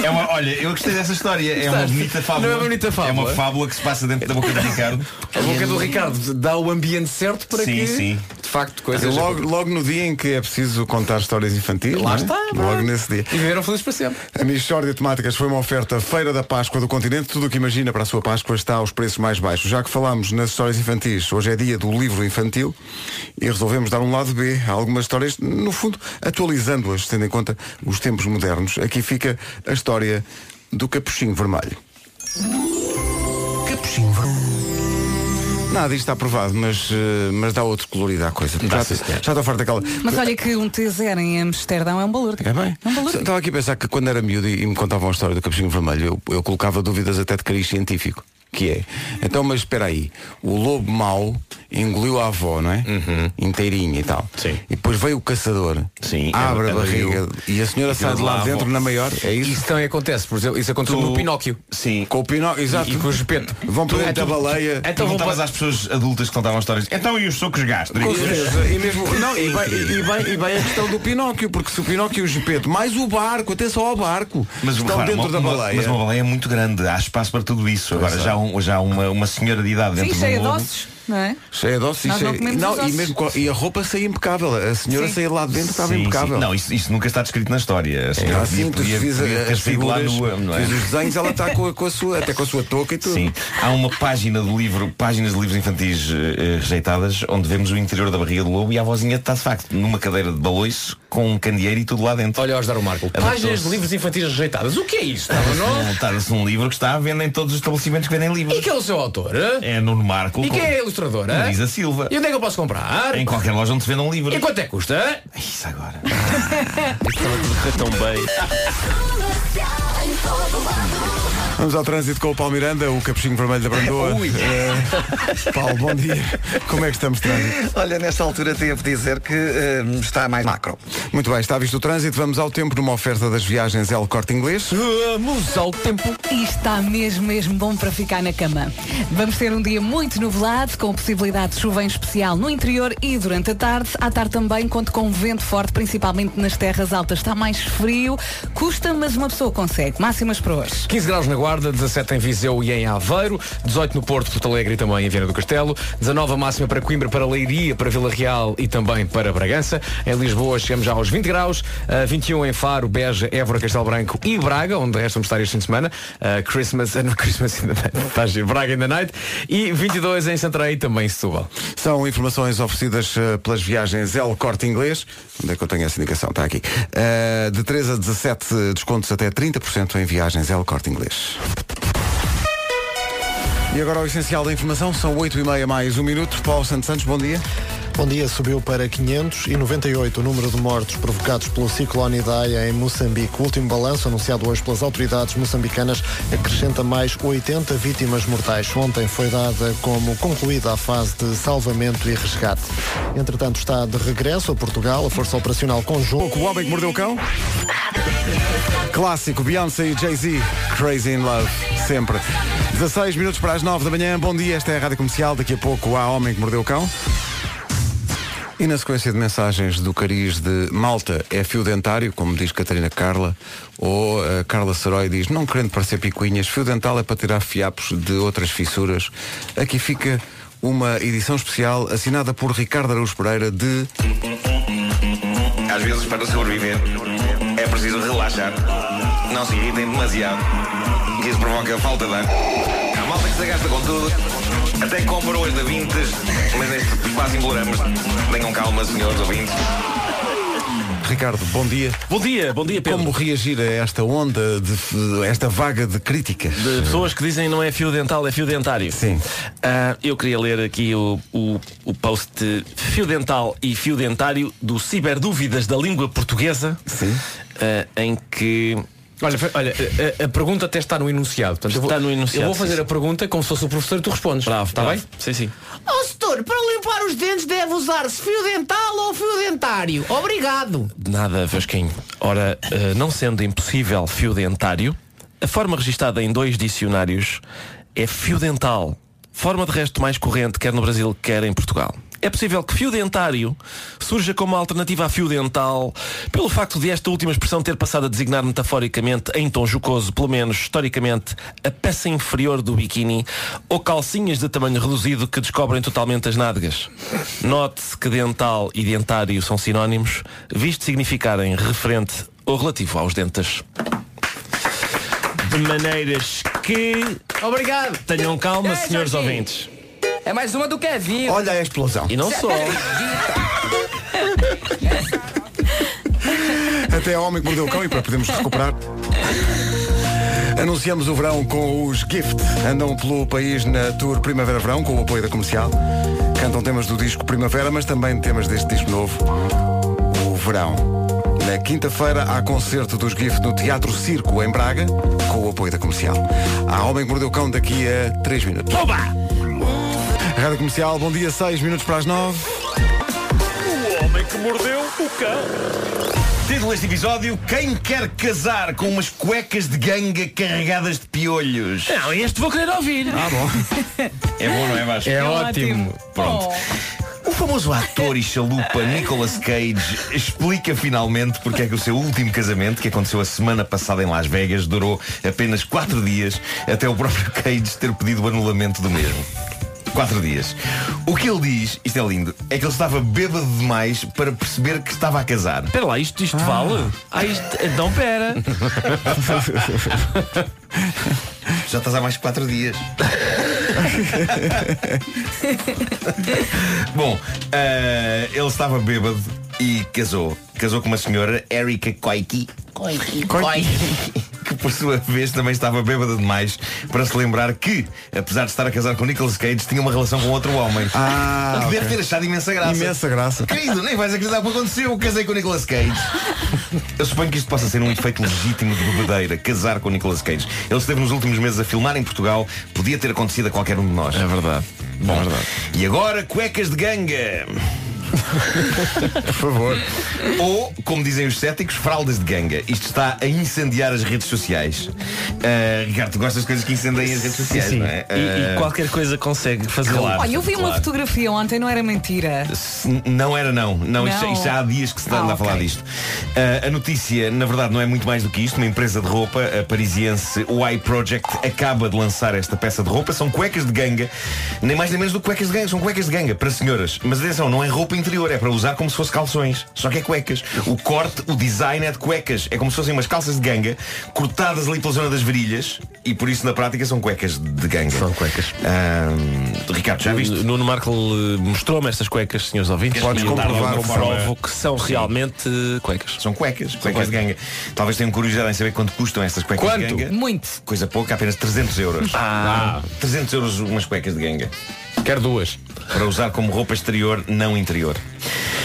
É uma, olha, eu gostei dessa história. É uma bonita fábula.
Não é uma bonita fábula?
É uma fábula que se passa dentro da boca do Ricardo.
A boca do Ricardo dá o ambiente certo para
Sim,
que
sim.
de facto coisas.
Logo, logo no dia em que é preciso contar histórias infantis.
Lá
é?
está,
Logo
é?
nesse dia.
E viveram felizes para sempre.
A Michórdia de Temáticas foi uma oferta Feira da Páscoa do Continente. Tudo o que imagina para a sua Páscoa está aos preços mais baixos. Já que falámos nas histórias infantis, hoje é dia do livro infantil e resolvemos dar um lado B a algumas histórias, no fundo, atualizando-as, tendo em conta os tempos modernos. Aqui fica a história do Capuchinho Vermelho. Nada, isto está aprovado, mas, eh, mas dá outro colorido à coisa. Já, já estou farto daquela.
Mas olha que um T0 em Amsterdão é um valor.
É bem?
É um valor.
Estava aqui a pensar que quando era miúdo e e me contavam a história do capuchinho vermelho, eu, eu colocava dúvidas até de cariz científico. Que é, então, mas espera aí, o lobo mau engoliu a avó, não é? Inteirinha e tal.
Sim.
E depois veio o caçador,
Sim,
abre a barriga e a senhora
E
sai de lá dentro na maior, é isso?
Isso também acontece, por exemplo, isso aconteceu
Tu-
no Pinóquio.
Sim.
Com o Pinóquio, exato.
E, e com o Gepeto.
Vão para dentro da baleia.
Então para...
às pessoas adultas que contavam histórias. Então e os socos
Com
gástricos?
certeza. E mesmo, (laughs) não, e bem, e, bem, e bem a questão do Pinóquio, porque se o Pinóquio e o Gepeto, mais o barco, atenção ao barco,
Mas,
estão
repara,
dentro
uma,
da
uma-
baleia.
mas uma baleia é muito grande, há espaço para tudo isso. Agora
é.
já, um- já uma, uma senhora de idade
Sim,
dentro
cheia
do
de
lobo.
ossos, não é?
Cheia de ossos e
não
cheia- não,
os
e, mesmo, e a roupa saía impecável. A senhora
Sim.
saía lá de dentro, estava
Sim,
impecável.
sim. Não, isso, isso nunca está descrito na história. A senhora
É tu
podia,
fiz
podia ter
as
saído lá
figuras,
nua, não é?
fiz os desenhos, ela está com, a- com a sua, até com a sua touca e tudo.
Sim, há uma página do livro, páginas de livros infantis eh, rejeitadas, onde vemos o interior da barriga do lobo e a vozinha está de facto numa cadeira de balões com um candeeiro e tudo lá dentro.
Olha, Osdar o Marco. Páginas de livros infantis rejeitadas. O que é isto? Não?
Trata-se de um livro que está à venda em todos os estabelecimentos que vendem livros.
E quem é o seu autor? hã?
É Nuno Marco.
E quem é
Marisa Silva.
E onde é que eu posso comprar?
Em qualquer loja onde se venda um livro.
E quanto é que custa?
Isso agora.
Estava tudo a correr tão bem. (laughs)
Vamos ao trânsito com o Paulo Miranda, o capuchinho vermelho da Brandoa. (laughs) Eh, Paulo, bom dia. Como é que estamos de trânsito?
Olha, nesta altura devo dizer que eh, está mais macro.
Muito bem, está visto o trânsito. Vamos ao tempo numa oferta das viagens El Corte Inglês.
Vamos ao tempo.
E está mesmo, mesmo bom para ficar na cama. Vamos ter um dia muito nublado, com possibilidade de chuva em especial no interior e durante a tarde. À tarde também conto com vento forte, principalmente nas terras altas. Está mais frio, custa, mas uma pessoa consegue. Máximas para hoje.
15 graus na Guarda. Guarda, 17 em Viseu e em Aveiro, 18 no Porto, Porto Alegre e também em Viana do Castelo, 19 a máxima para Coimbra, para Leiria, para Vila Real e também para Bragança. Em Lisboa chegamos já aos 20 graus, uh, 21 em Faro, Beja, Évora, Castelo Branco e Braga, onde resta estar este fim de semana. Uh, Christmas, uh, (laughs) Christmas in the night, tá Braga in the night. E 22 em Santarém e também em Setúbal.
São informações oferecidas pelas viagens El Corte Inglês. Onde é que eu tenho essa indicação? Está aqui. Uh, de 13 a 17 descontos até 30% em viagens El Corte Inglês. E agora o essencial da informação, são 8 e meia mais um minuto. Paulo Santos Santos, bom dia.
Bom dia, subiu para 598 o número de mortos provocados pelo ciclone Idai em Moçambique. O último balanço, anunciado hoje pelas autoridades moçambicanas, acrescenta mais 80 vítimas mortais. Ontem foi dada como concluída a fase de salvamento e resgate. Entretanto, está de regresso a Portugal a Força Operacional Conjunto.
O Homem que Mordeu o Cão? Clássico, Beyoncé e Jay-Z, Crazy in Love, sempre. 16 minutos para as 9 da manhã, bom dia, esta é a Rádio Comercial, daqui a pouco há Homem que Mordeu o Cão. E na sequência de mensagens do cariz de Malta é fio dentário, como diz Catarina Carla, ou a Carla Sarói diz, não querendo parecer picuinhas, fio dental é para tirar fiapos de outras fissuras. Aqui fica uma edição especial assinada por Ricardo Araújo Pereira de...
Às vezes, para sobreviver, é preciso relaxar. Não se irritem demasiado. Que isso provoca falta de ar. Há malta que se gasta com tudo. Até compram hoje da Vintes, mas neste quase imploramos. Tenham calma, senhores ouvintes.
Ricardo, bom dia.
Bom dia, bom dia, Pedro.
Como reagir a esta onda, de, a esta vaga de críticas?
De pessoas que dizem não é fio dental, é fio dentário.
Sim.
Uh, eu queria ler aqui o, o, o post de fio dental e fio dentário do Ciberdúvidas da Língua Portuguesa.
Sim.
Uh, em que
Olha, olha a, a, pergunta até está no enunciado. Portanto,
está
eu vou,
no enunciado.
Eu vou fazer
sim,
a pergunta como se fosse o professor e tu respondes.
Bravo,
está bem?
Sim, sim.
Ó, oh, setor, para limpar os dentes deve usar-se fio dental ou fio dentário. Obrigado.
Nada, Vasquinho. Ora, uh, não sendo impossível fio dentário, a forma registada em dois dicionários é fio dental. Forma de resto mais corrente, quer no Brasil, quer em Portugal. É possível que fio dentário surja como alternativa a fio dental pelo facto de esta última expressão ter passado a designar metaforicamente, em tom jocoso, pelo menos historicamente, a peça inferior do biquíni ou calcinhas de tamanho reduzido que descobrem totalmente as nádegas. Note-se que dental e dentário são sinónimos, visto significarem referente ou relativo aos dentes. De maneiras que.
Obrigado.
Tenham calma,
É,
senhores ouvintes.
É mais uma do Kevin.
Olha a explosão.
E não só. (laughs)
Até ao homem que mordeu o cão e para podermos recuperar. Anunciamos o verão com os Gift. Andam pelo país na tour Primavera-Verão com o apoio da comercial. Cantam temas do disco Primavera, mas também temas deste disco novo, o Verão. Na quinta-feira há concerto dos Gift no Teatro Circo em Braga, com o apoio da comercial. Há Homem que Mordeu o Cão daqui a 3 minutos.
Oba!
Rádio Comercial, bom dia, 6 minutos para as 9.
O homem que mordeu o cão.
Título deste episódio: Quem quer casar com umas cuecas de ganga carregadas de piolhos?
Não, este vou querer ouvir.
Ah, bom. (laughs)
É bom, não é, Vasco?
É ótimo.
Pronto. O famoso ator e chalupa Nicolas Cage explica finalmente porque é que o seu último casamento, que aconteceu a semana passada em Las Vegas, durou apenas 4 dias, até o próprio Cage ter pedido o anulamento do mesmo. Quatro dias. O que ele diz, isto é lindo, é que ele estava bêbado demais para perceber que estava a casar.
Espera lá, isto, isto vale? Ah, isto. Então pera. (laughs)
Já estás há mais de quatro dias. (laughs) Bom, eh, ele estava bêbado e casou. Casou com uma senhora, Erika Koike.
Coiki.
Que por sua vez também estava bêbada demais para se lembrar que, apesar de estar a casar com Nicolas Cage, tinha uma relação com outro homem.
Ah,
que deve
ok.
ter achado imensa graça.
Imensa graça.
Querido, nem vais acreditar o que aconteceu. Eu casei com o Nicolas Cage. Eu suponho que isto possa ser um efeito legítimo de bebedeira, casar com o Nicolas Cage. Ele esteve nos últimos meses a filmar em Portugal. Podia ter acontecido a qualquer um de nós.
É verdade.
Bom, e agora cuecas de ganga. (laughs)
Por favor.
Ou, como dizem os céticos, fraldas de ganga. Isto está a incendiar as redes sociais. Uh, Ricardo, tu gostas de coisas que incendeiam as redes sociais,
Sim.
não é?
E, e
Uh,
qualquer coisa consegue fazer.
Claro.
Olha, eu vi uma
claro.
fotografia ontem, não era mentira.
Não era não, não, Isto,
Não.
isto já há dias que se anda
Ah,
a falar
ok.
disto. Ah, a notícia, na verdade, não é muito mais do que isto. Uma empresa de roupa, a parisiense Y Project, acaba de lançar esta peça de roupa. São cuecas de ganga, nem mais nem menos do que cuecas de ganga. São cuecas de ganga para senhoras. Mas atenção, não é roupa interior, é para usar como se fosse calções. Só que é cuecas. O corte, o design é de cuecas. É como se fossem umas calças de ganga, cortadas ali pela zona das virilhas. E por isso, na prática, são cuecas de ganga. São
cuecas.
Ricardo, já viste?
Nuno Marco eh, mostrou-me estas cuecas, senhores ouvintes.
Podes comprovar forma-
que são
Sim.
realmente cuecas.
São cuecas, cuecas de ganga. Talvez tenham curiosidade em saber quanto custam estas cuecas
Quanto?
de ganga.
Muito.
Coisa pouca, apenas 300 euros.
Ah.
300 euros umas cuecas de ganga.
Quero duas.
Para usar como roupa exterior, não interior.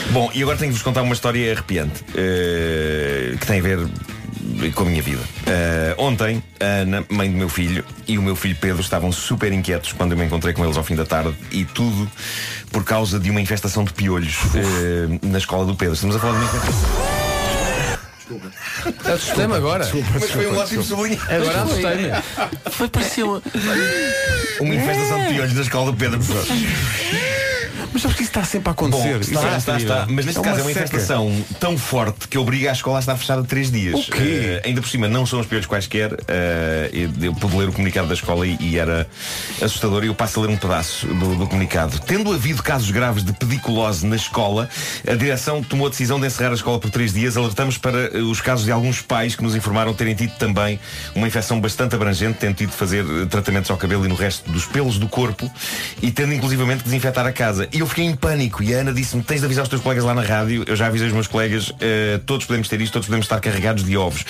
Bom, e agora tenho que vos contar uma história arrepiante eh, que tem a ver com a minha vida. Eh, ontem, a Ana, mãe do meu filho, e o meu filho Pedro estavam super inquietos quando eu me encontrei com eles ao fim da tarde e tudo por causa de uma infestação de piolhos eh, na escola do Pedro. Estamos a falar de uma infestação.
Assustei-me agora.
Mas foi um ótimo sublinho.
Agora assustei-me.
Foi pareceu.
Uma infestação de piolhos na escola do Pedro.
Mas sabes que isso está sempre a acontecer.
Bom,
Isso
está,
é
está,
terrível.
está. Mas neste
É
caso é uma infestação tão forte que obriga a escola a estar fechada três dias.
O quê?
Eh, ainda por cima, não são os piolhos quaisquer. eh, eu, pude ler o comunicado da escola e, e era assustador. E eu passo a ler um pedaço do, do comunicado. Tendo havido casos graves de pediculose na escola, a direção tomou a decisão de encerrar a escola por três dias. Alertamos para eh, os casos de alguns pais que nos informaram terem tido também uma infecção bastante abrangente, tendo tido de fazer tratamentos ao cabelo e no resto dos pelos do corpo e tendo inclusivamente que desinfetar a casa. E eu fiquei em pânico e a Ana disse-me, tens de avisar os teus colegas lá na rádio, eu já avisei os meus colegas, eh, todos podemos ter isto, todos podemos estar carregados de ovos.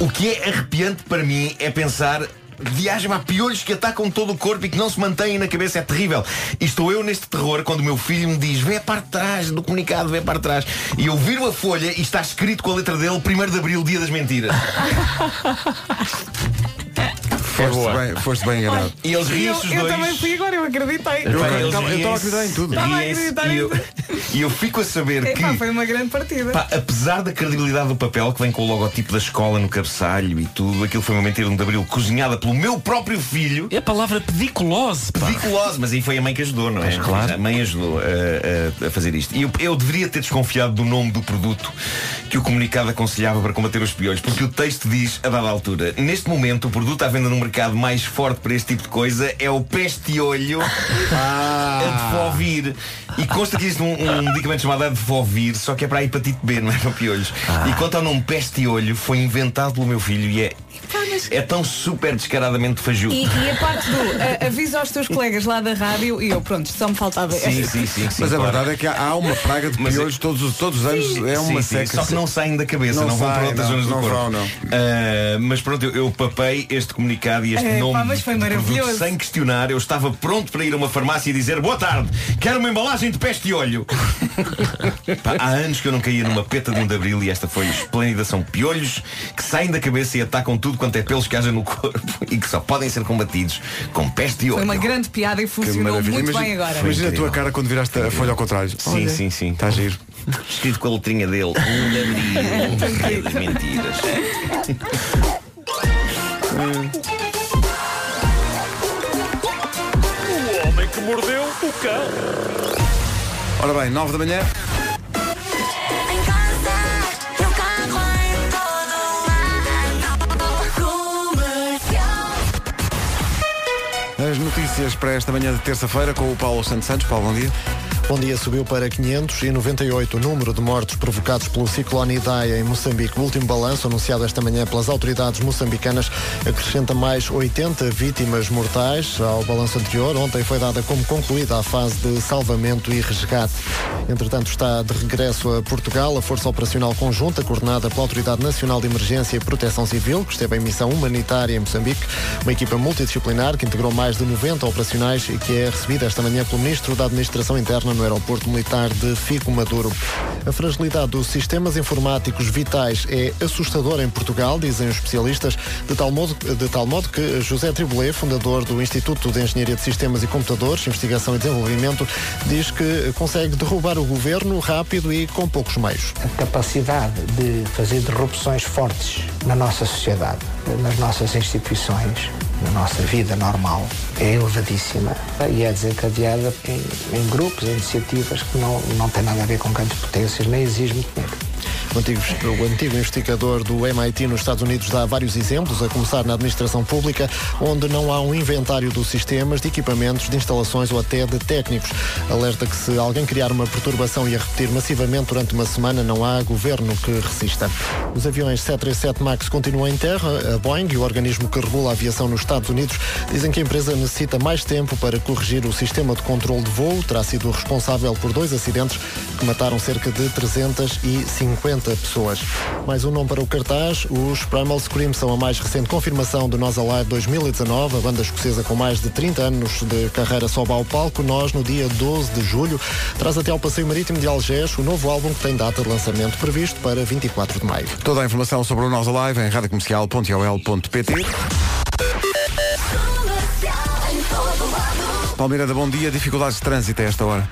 O que é arrepiante para mim é pensar Viagem há piolhos que atacam todo o corpo e que não se mantêm na cabeça, é terrível. E estou eu neste terror quando o meu filho me diz vê a de trás do comunicado, vê a de trás. E eu viro a folha e está escrito com a letra dele 1 de Abril, dia das mentiras. (laughs)
Foste bem, foste bem enganado.
E eles
Eu,
os
eu
dois.
também fui agora, eu acreditei.
Eu estava-
eles
eu estava a acreditar em tudo.
Estava a acreditar
e
em
eu, e eu fico a saber que
Epá, foi uma grande partida.
Pá, apesar da credibilidade do papel que vem com o logotipo da escola no cabeçalho e tudo, aquilo foi uma mentira de 1 de abril cozinhada pelo meu próprio filho.
É a palavra pediculose. pá.
Pediculose, mas aí foi a mãe que ajudou, não é?
Mas claro.
A mãe ajudou a, a- a fazer isto. E eu, eu deveria ter desconfiado do nome do produto que o comunicado aconselhava para combater os piolhos, porque o texto diz, a dada altura, neste momento o produto à venda no mercado mais forte para este tipo de coisa é o peste-olho Adfovir. E consta que existe um, um medicamento chamado Adfovir, só que é para a hepatite B, não é para piolhos. E quanto ao nome peste-olho, foi inventado pelo meu filho e é, é tão super descaradamente fajuto.
E, e a parte do avisa aos teus colegas lá da rádio e eu, pronto, só me faltava
Sim, sim, sim, sim,
Mas a
claro.
verdade é que há uma praga de
Mas
piolhos todos, os- todos os anos. É uma
Sim, sim,
seca.
Só que não saem da cabeça, não,
Não
vão para outras zonas do
não
corpo.
vão, não.
Ah, mas pronto, eu, eu papei este comunicado e este
É, pá,
nome
mas foi maravilhoso.
sem questionar. Eu estava pronto para ir a uma farmácia e dizer boa tarde, quero uma embalagem de peste e olho. (laughs) Pá, há anos que eu não caía numa peta de um de abril e esta foi esplêndida. São piolhos que saem da cabeça e atacam tudo quanto é pelos que haja no corpo (laughs) e que só podem ser combatidos com peste e
Foi
olho.
uma grande piada e funcionou muito
Imagina-
bem agora.
Imagina a tua cara quando viraste a folha ao contrário.
Sim,
Olha,
sim, sim.
Está a giro. (laughs)
Escrito com a letrinha dele, (laughs) um de abril, dia das mentiras.
O homem que mordeu o cão.
Ora bem, 9 da manhã. Notícias para esta manhã de terça-feira com o Paulo Santos Santos. Paulo, bom dia.
Bom dia, subiu para 598 o número de mortos provocados pelo ciclone Idai em Moçambique. O último balanço, anunciado esta manhã pelas autoridades moçambicanas, acrescenta mais 80 vítimas mortais ao balanço anterior. Ontem foi dada como concluída a fase de salvamento e resgate. Entretanto, está de regresso a Portugal a Força Operacional Conjunta, coordenada pela Autoridade Nacional de Emergência e Proteção Civil, que esteve em missão humanitária em Moçambique. Uma equipa multidisciplinar que integrou mais de 90 operacionais e que é recebida esta manhã pelo Ministro da Administração Interna, no aeroporto militar de Fico Maduro. A fragilidade dos sistemas informáticos vitais é assustadora em Portugal, dizem os especialistas, de tal modo, de tal modo que José Tribulé, fundador do Instituto de Engenharia de Sistemas e Computadores, Investigação e Desenvolvimento, diz que consegue derrubar o governo rápido e com poucos meios.
A capacidade de fazer disrupções fortes na nossa sociedade, nas nossas instituições, na nossa vida normal, é elevadíssima e é desencadeada em, em grupos, em iniciativas que não, não têm nada a ver com grandes potências, nem exige muito dinheiro.
O antigo, investigador do MIT nos Estados Unidos dá vários exemplos, a começar na administração pública, onde não há um inventário dos sistemas, de equipamentos, de instalações ou até de técnicos. Alerta que se alguém criar uma perturbação e a repetir massivamente durante uma semana, não há governo que resista. Os aviões 737 MAX continuam em terra. A Boeing e o organismo que regula a aviação nos Estados Unidos dizem que a empresa necessita mais tempo para corrigir o sistema de controle de voo. Terá sido responsável por dois acidentes que mataram cerca de 350 pessoas. Mais um nome para o cartaz, os Primal Scream são a mais recente confirmação do Nós Alive 2019. A banda escocesa com mais de 30 anos de carreira sobe ao palco. Nós, no dia 12 de julho, traz até ao Passeio Marítimo de Algés o novo álbum que tem data de lançamento previsto para 24 de maio.
Toda a informação sobre o Nós Alive em radiocomercial.ol.pt Palmeirada, bom dia. Dificuldades de trânsito a esta hora.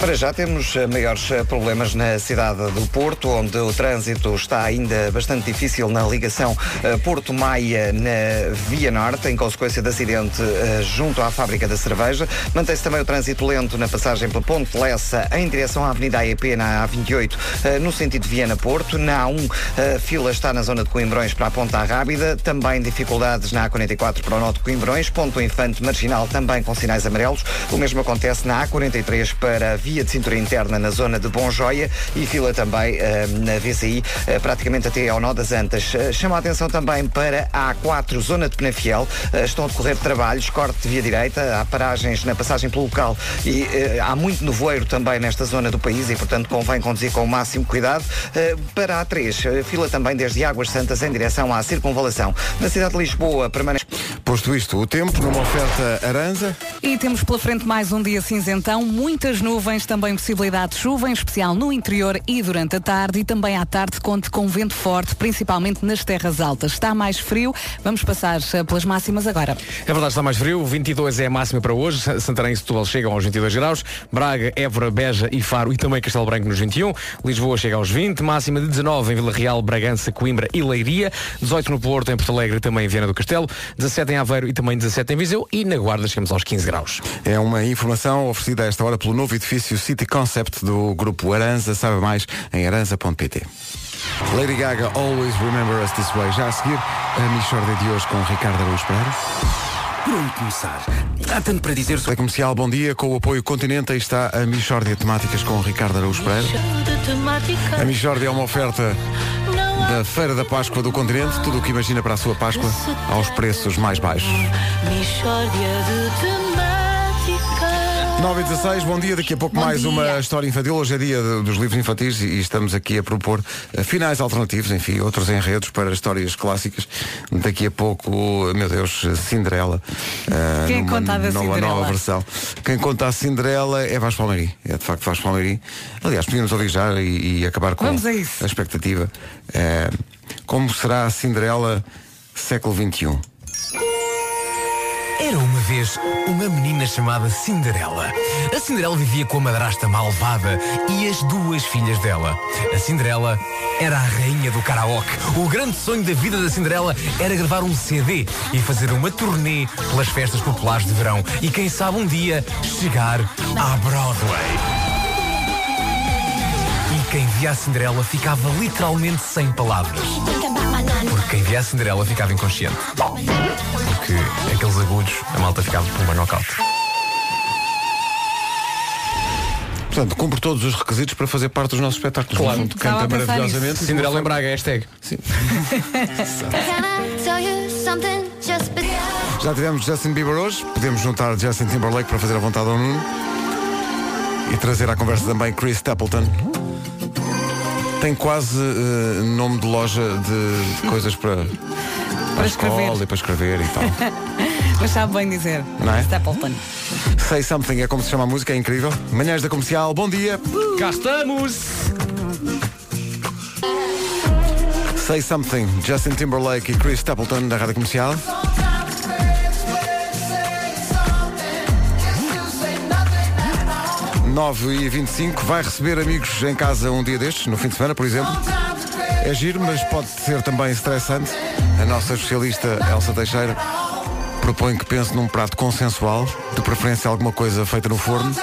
Para já temos eh, maiores eh, problemas na cidade do Porto, onde o trânsito está ainda bastante difícil na ligação eh, Porto Maia na Via Norte, em consequência de acidente junto à fábrica da cerveja. Mantém-se também o trânsito lento na passagem pela Ponte Lessa em direção à Avenida AEP na A28, eh, no sentido Viana-Porto. Na A1, a fila está na zona de Coimbrões para a Ponta Rábida. Também dificuldades na A44 para o Norte de Coimbrões. Ponto Infante Marginal também com sinais amarelos. O mesmo acontece na A43 para a de cintura interna na zona de Bom Joia e fila também eh, na VCI, eh, praticamente até ao nó das Antas. Eh, chama a atenção também para a A4, zona de Penafiel. Estão a decorrer trabalhos, corte de via direita, há paragens na passagem pelo local e há muito nevoeiro também nesta zona do país e, portanto, convém conduzir com o máximo cuidado. Para a A3, eh, fila também desde Águas Santas em direção à circunvalação. Na cidade de Lisboa, permanece.
Posto isto, o tempo numa oferta Aranza.
E temos pela frente mais um dia cinzentão, muitas nuvens, também possibilidade de chuva, em especial no interior e durante a tarde. E também à tarde conte com vento forte, principalmente nas terras altas. Está mais frio, vamos passar eh, pelas máximas agora.
É verdade, está mais frio. 22 é a máxima para hoje. Santarém e Setúbal chegam aos 22 graus. Braga, Évora, Beja e Faro e também Castelo Branco nos 21. Lisboa chega aos 20. Máxima de 19 em Vila Real, Bragança, Coimbra e Leiria. 18 no Porto, em Porto Alegre e também em Viana do Castelo. 17 em Aveiro e também 17 em Viseu. E na Guarda chegamos aos 15 graus.
É uma informação oferecida a esta hora pelo novo edifício City Concept do grupo Aranza. Sabe mais em aranza.pt. Lady Gaga, Always Remember Us This Way. Já a seguir, a Michordia de hoje com Ricardo Araújo Pereira.
Por onde começar? Há tanto para dizer sobre...
Comercial, bom dia. Com o apoio Continente, aí está a Michordia Temáticas com Ricardo Araújo Pereira. A Michordia é uma oferta da Feira da Páscoa do Continente. Tudo o que imagina para a sua Páscoa aos preços mais baixos.
Mixórdia de temáticas.
9 e 16, bom dia. Daqui a pouco mais uma história infantil. Hoje é dia dos livros infantis e estamos aqui a propor eh, finais alternativos, enfim, outros enredos para histórias clássicas. Daqui a pouco, meu Deus, Cinderela. eh,
Quem
numa,
conta a
numa
Cinderela?
nova versão. Quem conta a Cinderela é Vasco Palmeirim. É de facto Vasco Palmeirim. Aliás, podíamos ouvir já e, e acabar com
Vamos a isso.
a expectativa. Eh, como será a Cinderela século XXI?
Era uma vez uma menina chamada Cinderela. A Cinderela vivia com a madrasta malvada e as duas filhas dela. A Cinderela era a rainha do karaoke. O grande sonho da vida da Cinderela era gravar um CD e fazer uma turnê pelas festas populares de verão. E quem sabe um dia chegar à Broadway. E quem via a Cinderela ficava literalmente sem palavras. Quem via a Cinderela ficava inconsciente. Porque aqueles agudos, a malta ficava por uma knockout.
Portanto, cumpre todos os requisitos para fazer parte dos nossos espetáculos.
Claro.
Fundo, canta maravilhosamente.
Cinderela em Braga, hashtag.
Sim. (laughs) Já tivemos Justin Bieber hoje, podemos juntar Justin Timberlake para fazer a vontade ao Nuno e trazer à conversa também Chris Stapleton. Tem quase eh, nome de loja de coisas para, (laughs) para,
escrever.
escola e para escrever e tal. (laughs)
Mas sabe bem dizer.
Não é?
Stapleton.
Say Something é como se chama a música, é incrível. Manhãs da Comercial, bom dia.
Cá estamos.
Say Something, Justin Timberlake e Chris Stapleton da Rádio Comercial. 9 e 25 vai receber amigos em casa um dia destes, no fim de semana, por exemplo. É giro, mas pode ser também estressante. A nossa especialista Elsa Teixeira propõe que pense num prato consensual, de preferência alguma coisa feita no forno.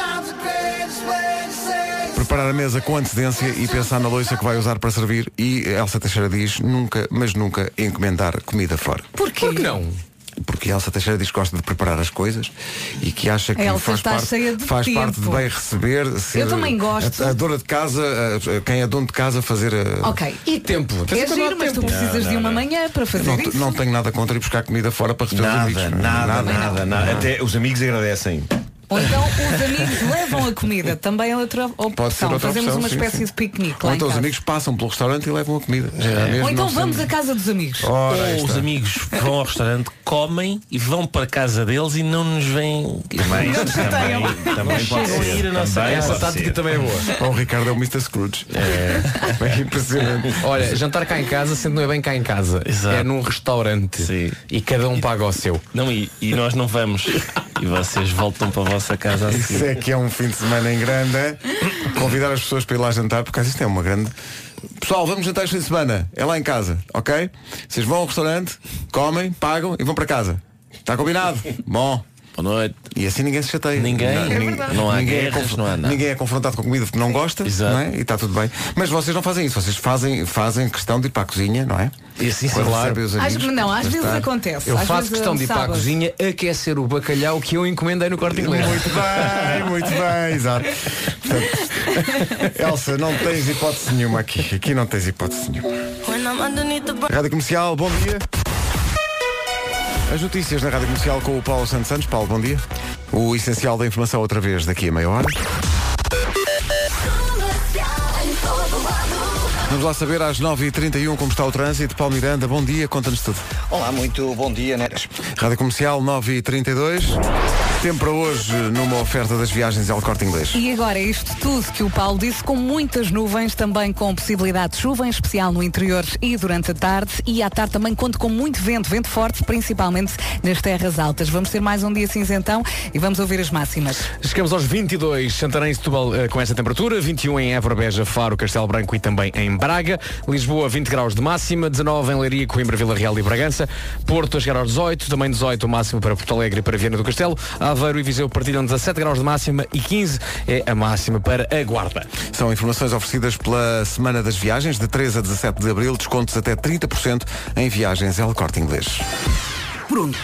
Preparar a mesa com antecedência e pensar na louça que vai usar para servir. E Elsa Teixeira diz nunca, mas nunca encomendar comida fora.
Porquê? Por que não?
Porque Elsa Teixeira diz que gosta de preparar as coisas e que acha que
Elsa
faz, parte,
de
faz
tempo.
parte de bem receber ser
Eu também gosto.
A, a dona de casa, a- quem é dono de casa fazer a,
Ok.
E tempo?
É giro, mas tu precisas de uma manhã para fazer
não,
isso.
não tenho nada contra ir buscar comida fora para receber os
Nada,
amigos.
nada, nada, nada. Até os amigos agradecem.
Ou então os amigos levam a comida. Também é outra opção.
Pode ser outra
Fazemos
opção,
uma
sim,
espécie
sim.
de piquenique
Ou então os amigos passam pelo restaurante e levam a comida. Mesmo
Ou então
não
vamos à casa dos amigos.
Ora,
Ou os amigos vão ao restaurante, comem e vão para a casa deles e não nos vêm.
Também,
Não
também, também pode
chegam a
ser.
ir a nossa
Também
casa.
pode
tática também é boa.
Ou o Ricardo é o Mr. Scrooge. É. Bem (laughs) impressionante.
Olha, jantar cá em casa, sendo não é bem cá em casa.
Exato.
É num restaurante.
Sim.
E cada um paga o seu.
Não, e, e nós não vamos. E vocês voltam para a vossa casa
Isso é que é um fim de semana em grande. Convidar as pessoas para ir lá jantar, porque isto é uma grande. Pessoal, vamos jantar este fim de semana. É lá em casa, ok? Vocês vão ao restaurante, comem, pagam e vão para casa. Está combinado? Bom.
Boa noite.
E assim ninguém se chateia.
Ninguém.
Não,
É
ninguém-.
Não há
ninguém é
guerras,
conf-
não há nada.
Ninguém é confrontado com comida porque não gosta,
Exato.
não é? E está tudo bem. Mas vocês não fazem isso, vocês fazem, fazem questão de ir para a cozinha, não é?
E assim,
Quando
claro.
amigos,
não, às vezes
estar.
acontece.
Eu
Às
faço
vezes,
questão de ir para a cozinha aquecer o bacalhau que eu encomendei no corte inglês.
Muito bem, muito bem, exato. Portanto, Elsa, não tens hipótese nenhuma aqui. Aqui não tens hipótese nenhuma. Rádio Comercial, bom dia. As notícias na Rádio Comercial com o Paulo Santos Santos. Paulo, bom dia. O essencial da informação outra vez daqui a meia hora. Vamos lá saber às 9h31 como está o trânsito. Paulo Miranda, bom dia, conta-nos tudo.
Olá, muito bom dia, Neres.
Rádio Comercial 9h32. Tempo para hoje numa oferta das viagens ao corte inglês.
E agora isto tudo que o Paulo disse, com muitas nuvens, também com possibilidade de chuva, em especial no interior e durante a tarde. E à tarde também conto com muito vento, vento forte, principalmente nas terras altas. Vamos ter mais um dia cinzentão e vamos ouvir as máximas.
Chegamos aos 22, Santarém e Setúbal eh, com esta temperatura, 21 em Évora, Beja, Faro, Castelo Branco e também em Braga, Lisboa 20 graus de máxima, 19 em Leiria, Coimbra, Vila Real e Bragança, Porto a chegar aos 18, também 18 o máximo para Porto Alegre e para Viana do Castelo, Aveiro e Viseu partilham 17 graus de máxima e 15 é a máxima para a Guarda.
São informações oferecidas pela Semana das Viagens, de 3 a 17 de Abril, descontos até 30% em viagens El Corte Inglês.
Bruno.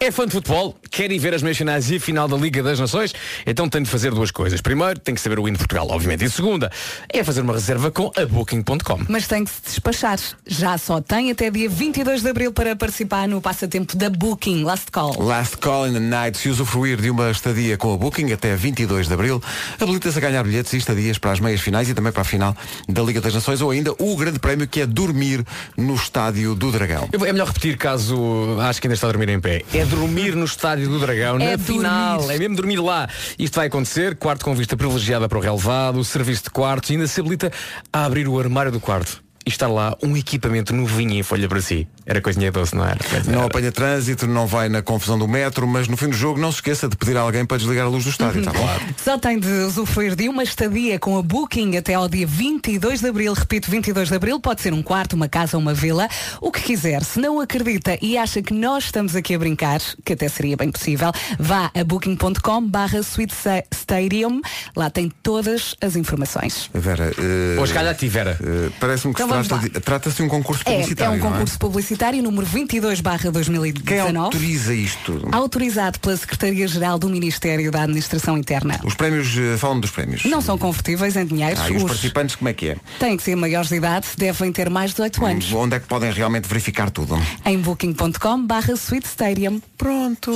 É fã de futebol? Quer ir ver as meias finais e a final da Liga das Nações? Então tem de fazer duas coisas. Primeiro, tem que saber o hino de Portugal, obviamente. E segunda, é fazer uma reserva com a Booking.com.
Mas tem que se despachar. Já só tem até dia 22 de Abril para participar no passatempo da Booking Last Call.
Last Call in the Night, se usufruir de uma estadia com a Booking até 22 de Abril, habilita-se a ganhar bilhetes e estadias para as meias finais e também para a final da Liga das Nações ou ainda o grande prémio que é dormir no Estádio do Dragão.
É melhor repetir caso acho que ainda está a dormir em pé. É dormir no estádio do Dragão,
É
na final.
dormir.
É mesmo dormir lá. Isto vai acontecer, quarto com vista privilegiada para o relevado, serviço de quartos e ainda se habilita a abrir o armário do quarto. E estar lá um equipamento novinho em folha para si. Era coisinha doce, não era?
Não
era.
apanha trânsito, não vai na confusão do metro, mas no fim do jogo não se esqueça de pedir a alguém para desligar a luz do estádio, tá bom?
Só tem de usufruir de uma estadia com a Booking até ao dia 22 de Abril. Repito, 22 de Abril. Pode ser um quarto, uma casa, uma vila, o que quiser. Se não acredita e acha que nós estamos aqui a brincar, que até seria bem possível, vá a booking.com barra Suite Stadium. Lá tem todas as informações.
Vera, eh,
Hoje calhar a ti, Vera.
eh, parece-me que
Então
trata de, trata-se de um concurso
É, é
publicitário.
um
não
concurso publicitário número 22 barra
Quem
2019.
autoriza isto?
Autorizado pela Secretaria-Geral do Ministério da Administração Interna.
Os prémios, eh, falam dos prémios.
Não são convertíveis em dinheiro.
Ah, e os
Os
participantes como é que é?
têm que ser maiores de idade, devem ter mais de 18 anos.
Onde é que podem realmente verificar tudo?
Em booking.com barra Stadium.
Pronto.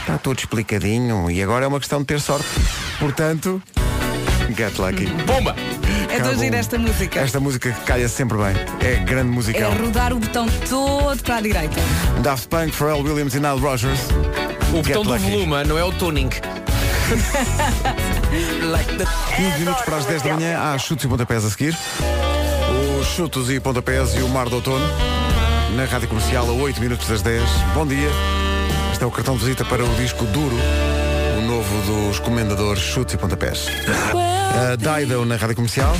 Está tudo explicadinho e agora é uma questão de ter sorte. Portanto, get lucky.
Bomba!
É de
Acabou.
ouvir esta música.
Esta música que calha sempre bem. É grande
É
musical.
rodar o botão todo para a direita.
Daft Punk, Pharrell Williams e Nile Rogers.
O botão do
lucky.
volume não é o tuning.
15 (laughs) minutos para as 10 da manhã, há chutes e pontapés a seguir. Os chutos e pontapés e o mar do outono. Na rádio comercial, a 8 minutos das 10. Bom dia. Este é o cartão de visita para o disco Duro, o novo dos comendadores chutes e pontapés. A Dido na rádio comercial.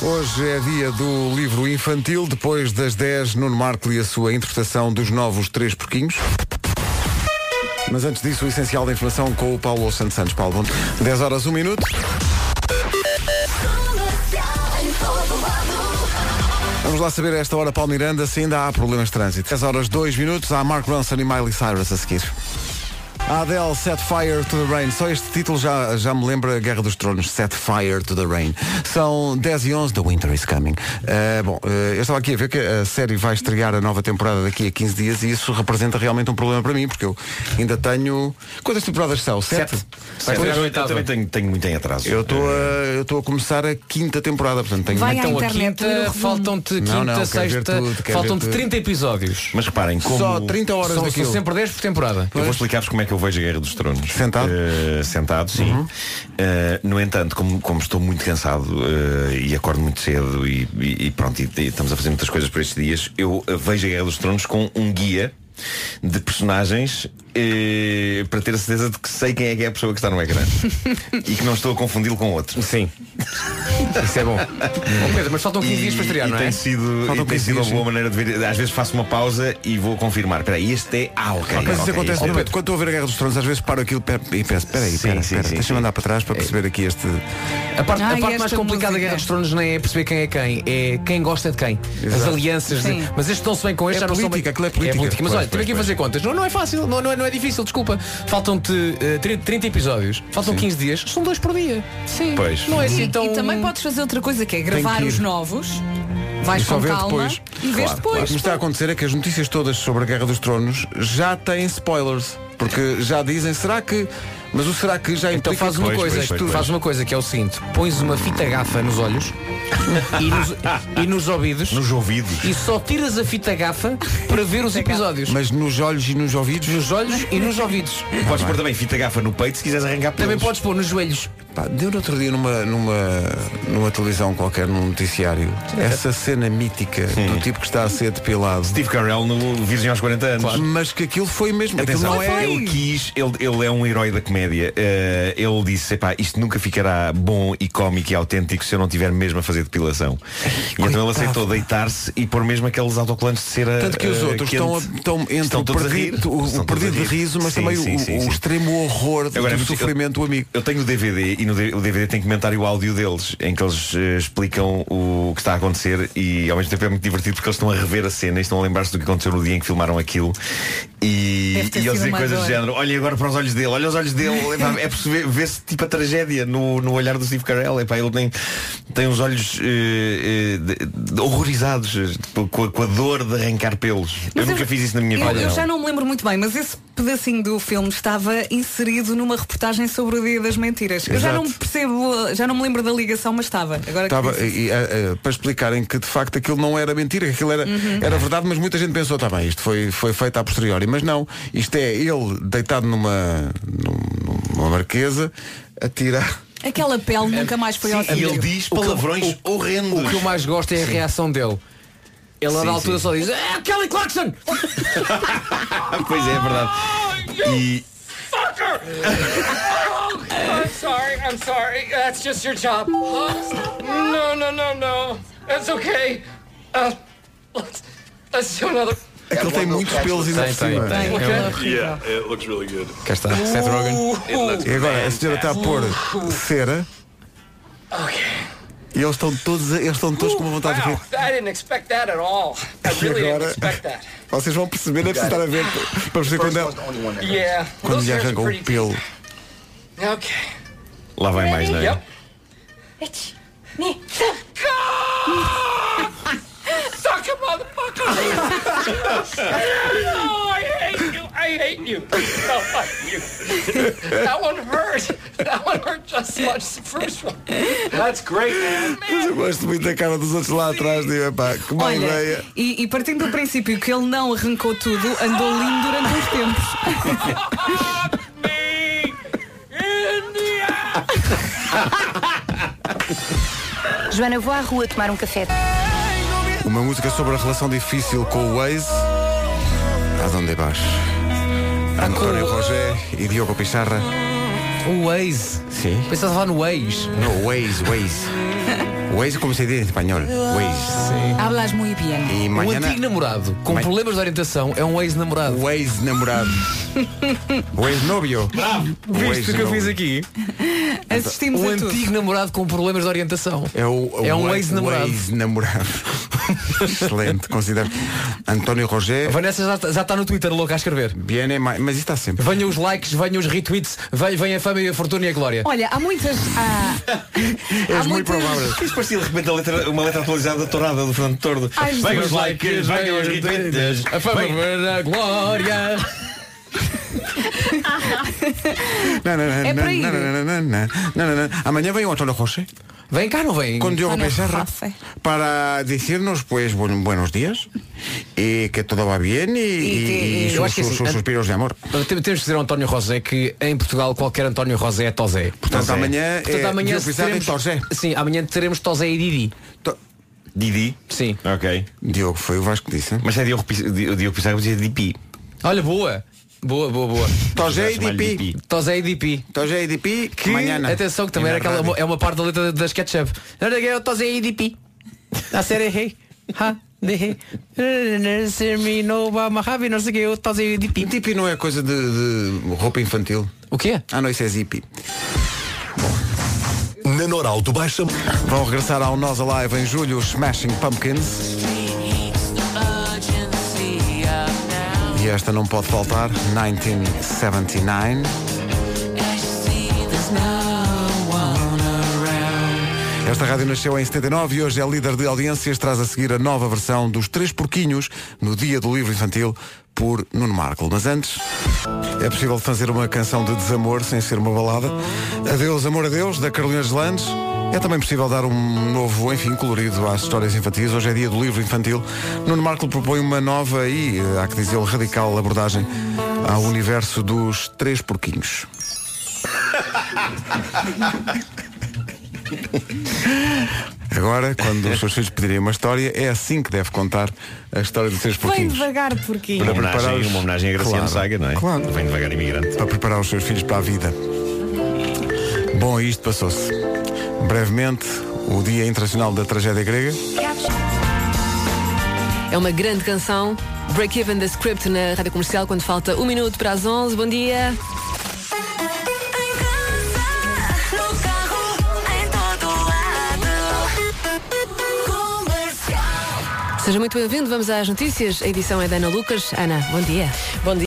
Hoje é dia do livro infantil. Depois das 10, Nuno Marco e a sua interpretação dos novos Três Porquinhos. Mas antes disso, o essencial da informação com o Paulo Santos Santos. Paulo, bom dia. 10 horas, 1 minuto. Vamos lá saber a esta hora, Paulo Miranda, se ainda há problemas de trânsito. 10 horas, 2 minutos, há Mark Ronson e Miley Cyrus a seguir. A Adele, Set Fire to the Rain. Só este título já, já me lembra a Guerra dos Tronos. Set Fire to the Rain. São 10 e 11, The Winter is Coming. Uh, bom, uh, eu estava aqui a ver que a série vai estrear a nova temporada daqui a 15 dias e isso representa realmente um problema para mim, porque eu ainda tenho... Quantas temporadas são? Sete?
Sete.
Pois,
Eu também tenho, tenho muito em atraso.
eu estou a, estou a começar a quinta temporada, portanto tenho
Vai à
Então a quinta, faltam-te quinta,
Não, não,
sexta, faltam-te
ver tudo.
30 episódios.
Mas reparem, como...
Só 30 horas
São,
daquilo.
são sempre 10 por temporada.
Eu vou explicar-vos como é que eu vejo a Guerra dos Tronos.
Sentado?
Eh, sentado, sim. Eh, no entanto, como, como estou muito cansado eh, e acordo muito cedo e, e- e pronto, e, estamos a fazer muitas coisas por estes dias, eu vejo a Guerra dos Tronos com um guia de personagens eh, para ter a certeza de que sei quem é que é a pessoa que está no ecrã (laughs) e que não estou a confundi-lo com outro.
Sim. Isso é bom. Bom, Pedro, mas faltam 15 dias para estrear,
e
não é?
tem sido,
Faltam
e tem
15
sido uma
dias,
boa maneira de ver. Às vezes faço uma pausa e vou confirmar. Espera aí, este é. Ah, ok.
Mas isso
ok,
acontece
este é-
muito. Quando estou a ver a Guerra dos Tronos, às vezes paro aquilo pe- e penso, espera aí,
Sim,
espera,
sim,
espera,
sim,
deixa-me
sim.
andar para trás para perceber aqui este...
A parte, a
Ai,
parte
esta
mais complicada da
música.
Guerra dos Tronos não é perceber quem é quem, é quem gosta de quem. As alianças.
Sim.
Mas estes estão-se bem com estes,
É
já não são
política,
bem.
aquilo é política.
Mas olha, tive
pois,
aqui a fazer contas. Não, não é fácil, não, não, é, não é difícil, desculpa. Faltam-te eh, 30, 30 episódios, faltam 15 dias, são dois por dia.
Sim.
Pois.
Não é assim
E,
tão.
e também podes fazer outra coisa, que é gravar
que
os novos, vais
E só
com calma
depois.
e vês
Claro,
depois.
claro. O que me está a acontecer é que as notícias todas sobre a Guerra dos Tronos já têm spoilers. Porque já dizem, será que. Mas o será que já
Então
implica
faz uma
que-
coisa,
pois, pois,
tu
pois.
faz uma coisa que é o seguinte, pões uma fita gafa nos olhos e, nos, e nos ouvidos
Nos ouvidos.
e só tiras a fita gafa para ver os episódios.
Mas nos olhos e nos ouvidos.
Nos olhos e nos ouvidos.
Podes pôr também fita gafa no peito se quiseres arrancar pelos.
Também podes pôr nos joelhos.
Pá, deu no outro dia numa, numa, numa televisão qualquer, num noticiário, essa cena mítica do tipo que está a ser depilado.
Steve Carell no Virgem aos 40 anos.
Mas que aquilo foi mesmo. Aquilo
Atenção,
não é.
ele quis, ele, ele é um herói da comédia. Eh, ele disse, epá, isto nunca ficará bom e cómico e autêntico se eu não tiver mesmo a fazer depilação. E então ele aceitou deitar-se e pôr mesmo aqueles autocolantes de cera.
Tanto que os
eh,
outros
quente.
estão, a- estão entre
Estão
o
todos a
perdido, o-
Estão
o perdido de
rir.
riso, mas
Sim,
também
sim,
o,
sim,
o
sim.
extremo horror do,
Agora,
do
mas eu-
sofrimento do amigo.
Eu tenho o DVD e no o DVD tem comentário o áudio deles, em que eles eh, explicam o que está a acontecer e ao mesmo tempo é muito divertido porque eles estão a rever a cena e estão a lembrar-se do que aconteceu no dia em que filmaram aquilo e, e eles dizem coisas do género, olha agora para os olhos dele, olha os olhos dele, é perceber, vê-se tipo a tragédia no, no olhar do Steve Carell, Epá, ele tem, tem uns olhos de- de- horrorizados eh, com a, com a dor de arrancar pelos. eu
Mas
nunca fiz isso na minha
Eu,
vida.
eu
não.
já não me lembro muito bem, mas esse pedacinho do filme estava inserido numa reportagem sobre o Dia das Mentiras. Eu já
Exato.
não percebo, já não me lembro da ligação, mas estava. Agora
Estava, e, eh, eh, para explicarem que de facto aquilo não era mentira, que aquilo era,
Uhum.
era verdade, mas muita gente pensou, está bem, isto foi, foi feito a posteriori. Mas não, isto é ele deitado numa, num- numa marquesa a tirar.
Aquela pele nunca mais foi ao
Sim, e ele diz
O que
palavrões horrendos.
O que eu mais gosto é a reação dele. Ele
Sim,
da altura
sim.
só diz É Kelly Clarkson! (laughs)
pois é, é verdade. E
I'm sorry, I'm sorry. That's just your job. No, no, no, no. That's okay. Uh, let's, let's do another.
Aquele tem muitos pelos ainda por
Tem, tem,
cima.
tem.
Okay.
Yeah, it looks really good.
Cá está, Seth Rogen.
E agora a senhora está a pôr cera e eles estão todos, eles estão todos com uma vontade de rir.
I didn't expect that at all. I
E
didn't
agora
expect that.
vocês vão perceber, é preciso estar a ver para perceber quando, ela,
Yeah.
quando lhe arrancam o pelo.
Okay.
lá vai mais, não é?
Yep. (laughs) Suck motherfucker! (laughs) I hate you. I I hate you. No, fuck you. That one hurt. That one hurt just as much as the first one. That's great, man.
Mas eu gosto muito da cara dos outros lá atrás. Digo, epá, que má
Olha,
ideia.
e, e partindo do princípio que ele não arrancou tudo, andou lindo durante uns tempos.
Joana, vou à rua tomar um café.
Uma música sobre a relação difícil com o Waze. Aonde vas? António Rogé e Diogo Picharra.
O Waze.
Sim.
Pensava falar no Waze.
No, Waze, Waze. Waze como se diz em espanhol. Waze.
Hablas muy bien.
E mañana...
antigo namorado com
Ma-
problemas de orientação é um ex-namorado.
O ex-namorado. o ex-novio.
Bravo.
O
Viste o que eu fiz aqui?
Assistimos
um
a tudo.
antigo namorado com problemas de orientação.
É, o,
É um
o
ex-namorado.
o ex-namorado. Excelente, considero. António Rogé.
A Vanessa já, está- já está no Twitter louca a escrever.
Viene, ma- mas isso está sempre.
Venham os likes, venham os retweets, venha, venha a fama e a fortuna e a glória.
Olha, há muitas. há- há muitas-
Isto parecia de repente a letra- uma letra atualizada da tourada do Fernando Tordo.
Ai,
Venham os likes, venham os retweets.
A fama
venham-
a glória.
Não, não, não,
É
não,
para ir.
não, não, não, não, não, não, não. Amanhã vem o António José
Vem cá, não vem?
con Diogo
José.
para decirnos pues buen- buenos días y que todo va bien y, y- y
Eu
sus,
acho que
sus-
assim,
sus
an-
suspiros de amor.
Tem- Temos que dizer ao António Rosé que em Portugal qualquer António Rosé é Tosé.
Portanto, amanhã
Portanto,
é
amanhã
Diogo e
teremos,
Tosé.
Sim, amanhã teremos Tosé e Didi.
Didi?
Sim.
Ok.
Diogo, foi o Vasco que disse.
Mas é Diogo, Pis- Di- Diogo Pizarro dizia DP.
Olha, boa. Boa, boa, boa.
Tosé e
Chamar-lhe
DP.
Tosé e Dipi.
Tosé e DP,
Que,
amanhã.
atenção, que também era aquela, é uma parte da letra da SketchUp. Olha que é e Dipi. A série rei. Ha, não sei o que, o Tosé e Dipi.
DP não é coisa de, de roupa infantil.
O quê?
Ah, não, isso é Zippy.
Na Norauto baixa.
Vão regressar ao Nós Alive em julho os Smashing Pumpkins. E esta não pode faltar, 1979. Esta rádio nasceu em 79 e hoje é líder de audiências. Traz a seguir a nova versão dos Três Porquinhos no Dia do Livro Infantil por Nuno Marco. Mas antes, é possível fazer uma canção de desamor sem ser uma balada. Adeus, amor, adeus, da Carolina Deslandes. É também possível dar um novo, enfim, colorido às histórias infantis. Hoje é dia do livro infantil. Nuno Marco propõe uma nova e, eh, há que dizer, radical abordagem ao universo dos Três Porquinhos. (laughs) Agora, quando os seus filhos pedirem uma história, é assim que deve contar a história dos três
Vem
porquinhos.
devagar, porquinho.
Uma
preparar
homenagem,
os-
uma homenagem a Graciano
Claro,
Saga, não é?
claro.
Vem devagar imigrante.
Para preparar os seus filhos para a vida. Bom, isto passou-se. Brevemente, o Dia Internacional da Tragédia Grega.
É uma grande canção. Break Even the Script na rádio comercial quando falta um minuto para as 11. Bom dia. Seja muito bem-vindo. Vamos às notícias. A edição é da Ana Lucas. Ana, bom dia.
Bom dia.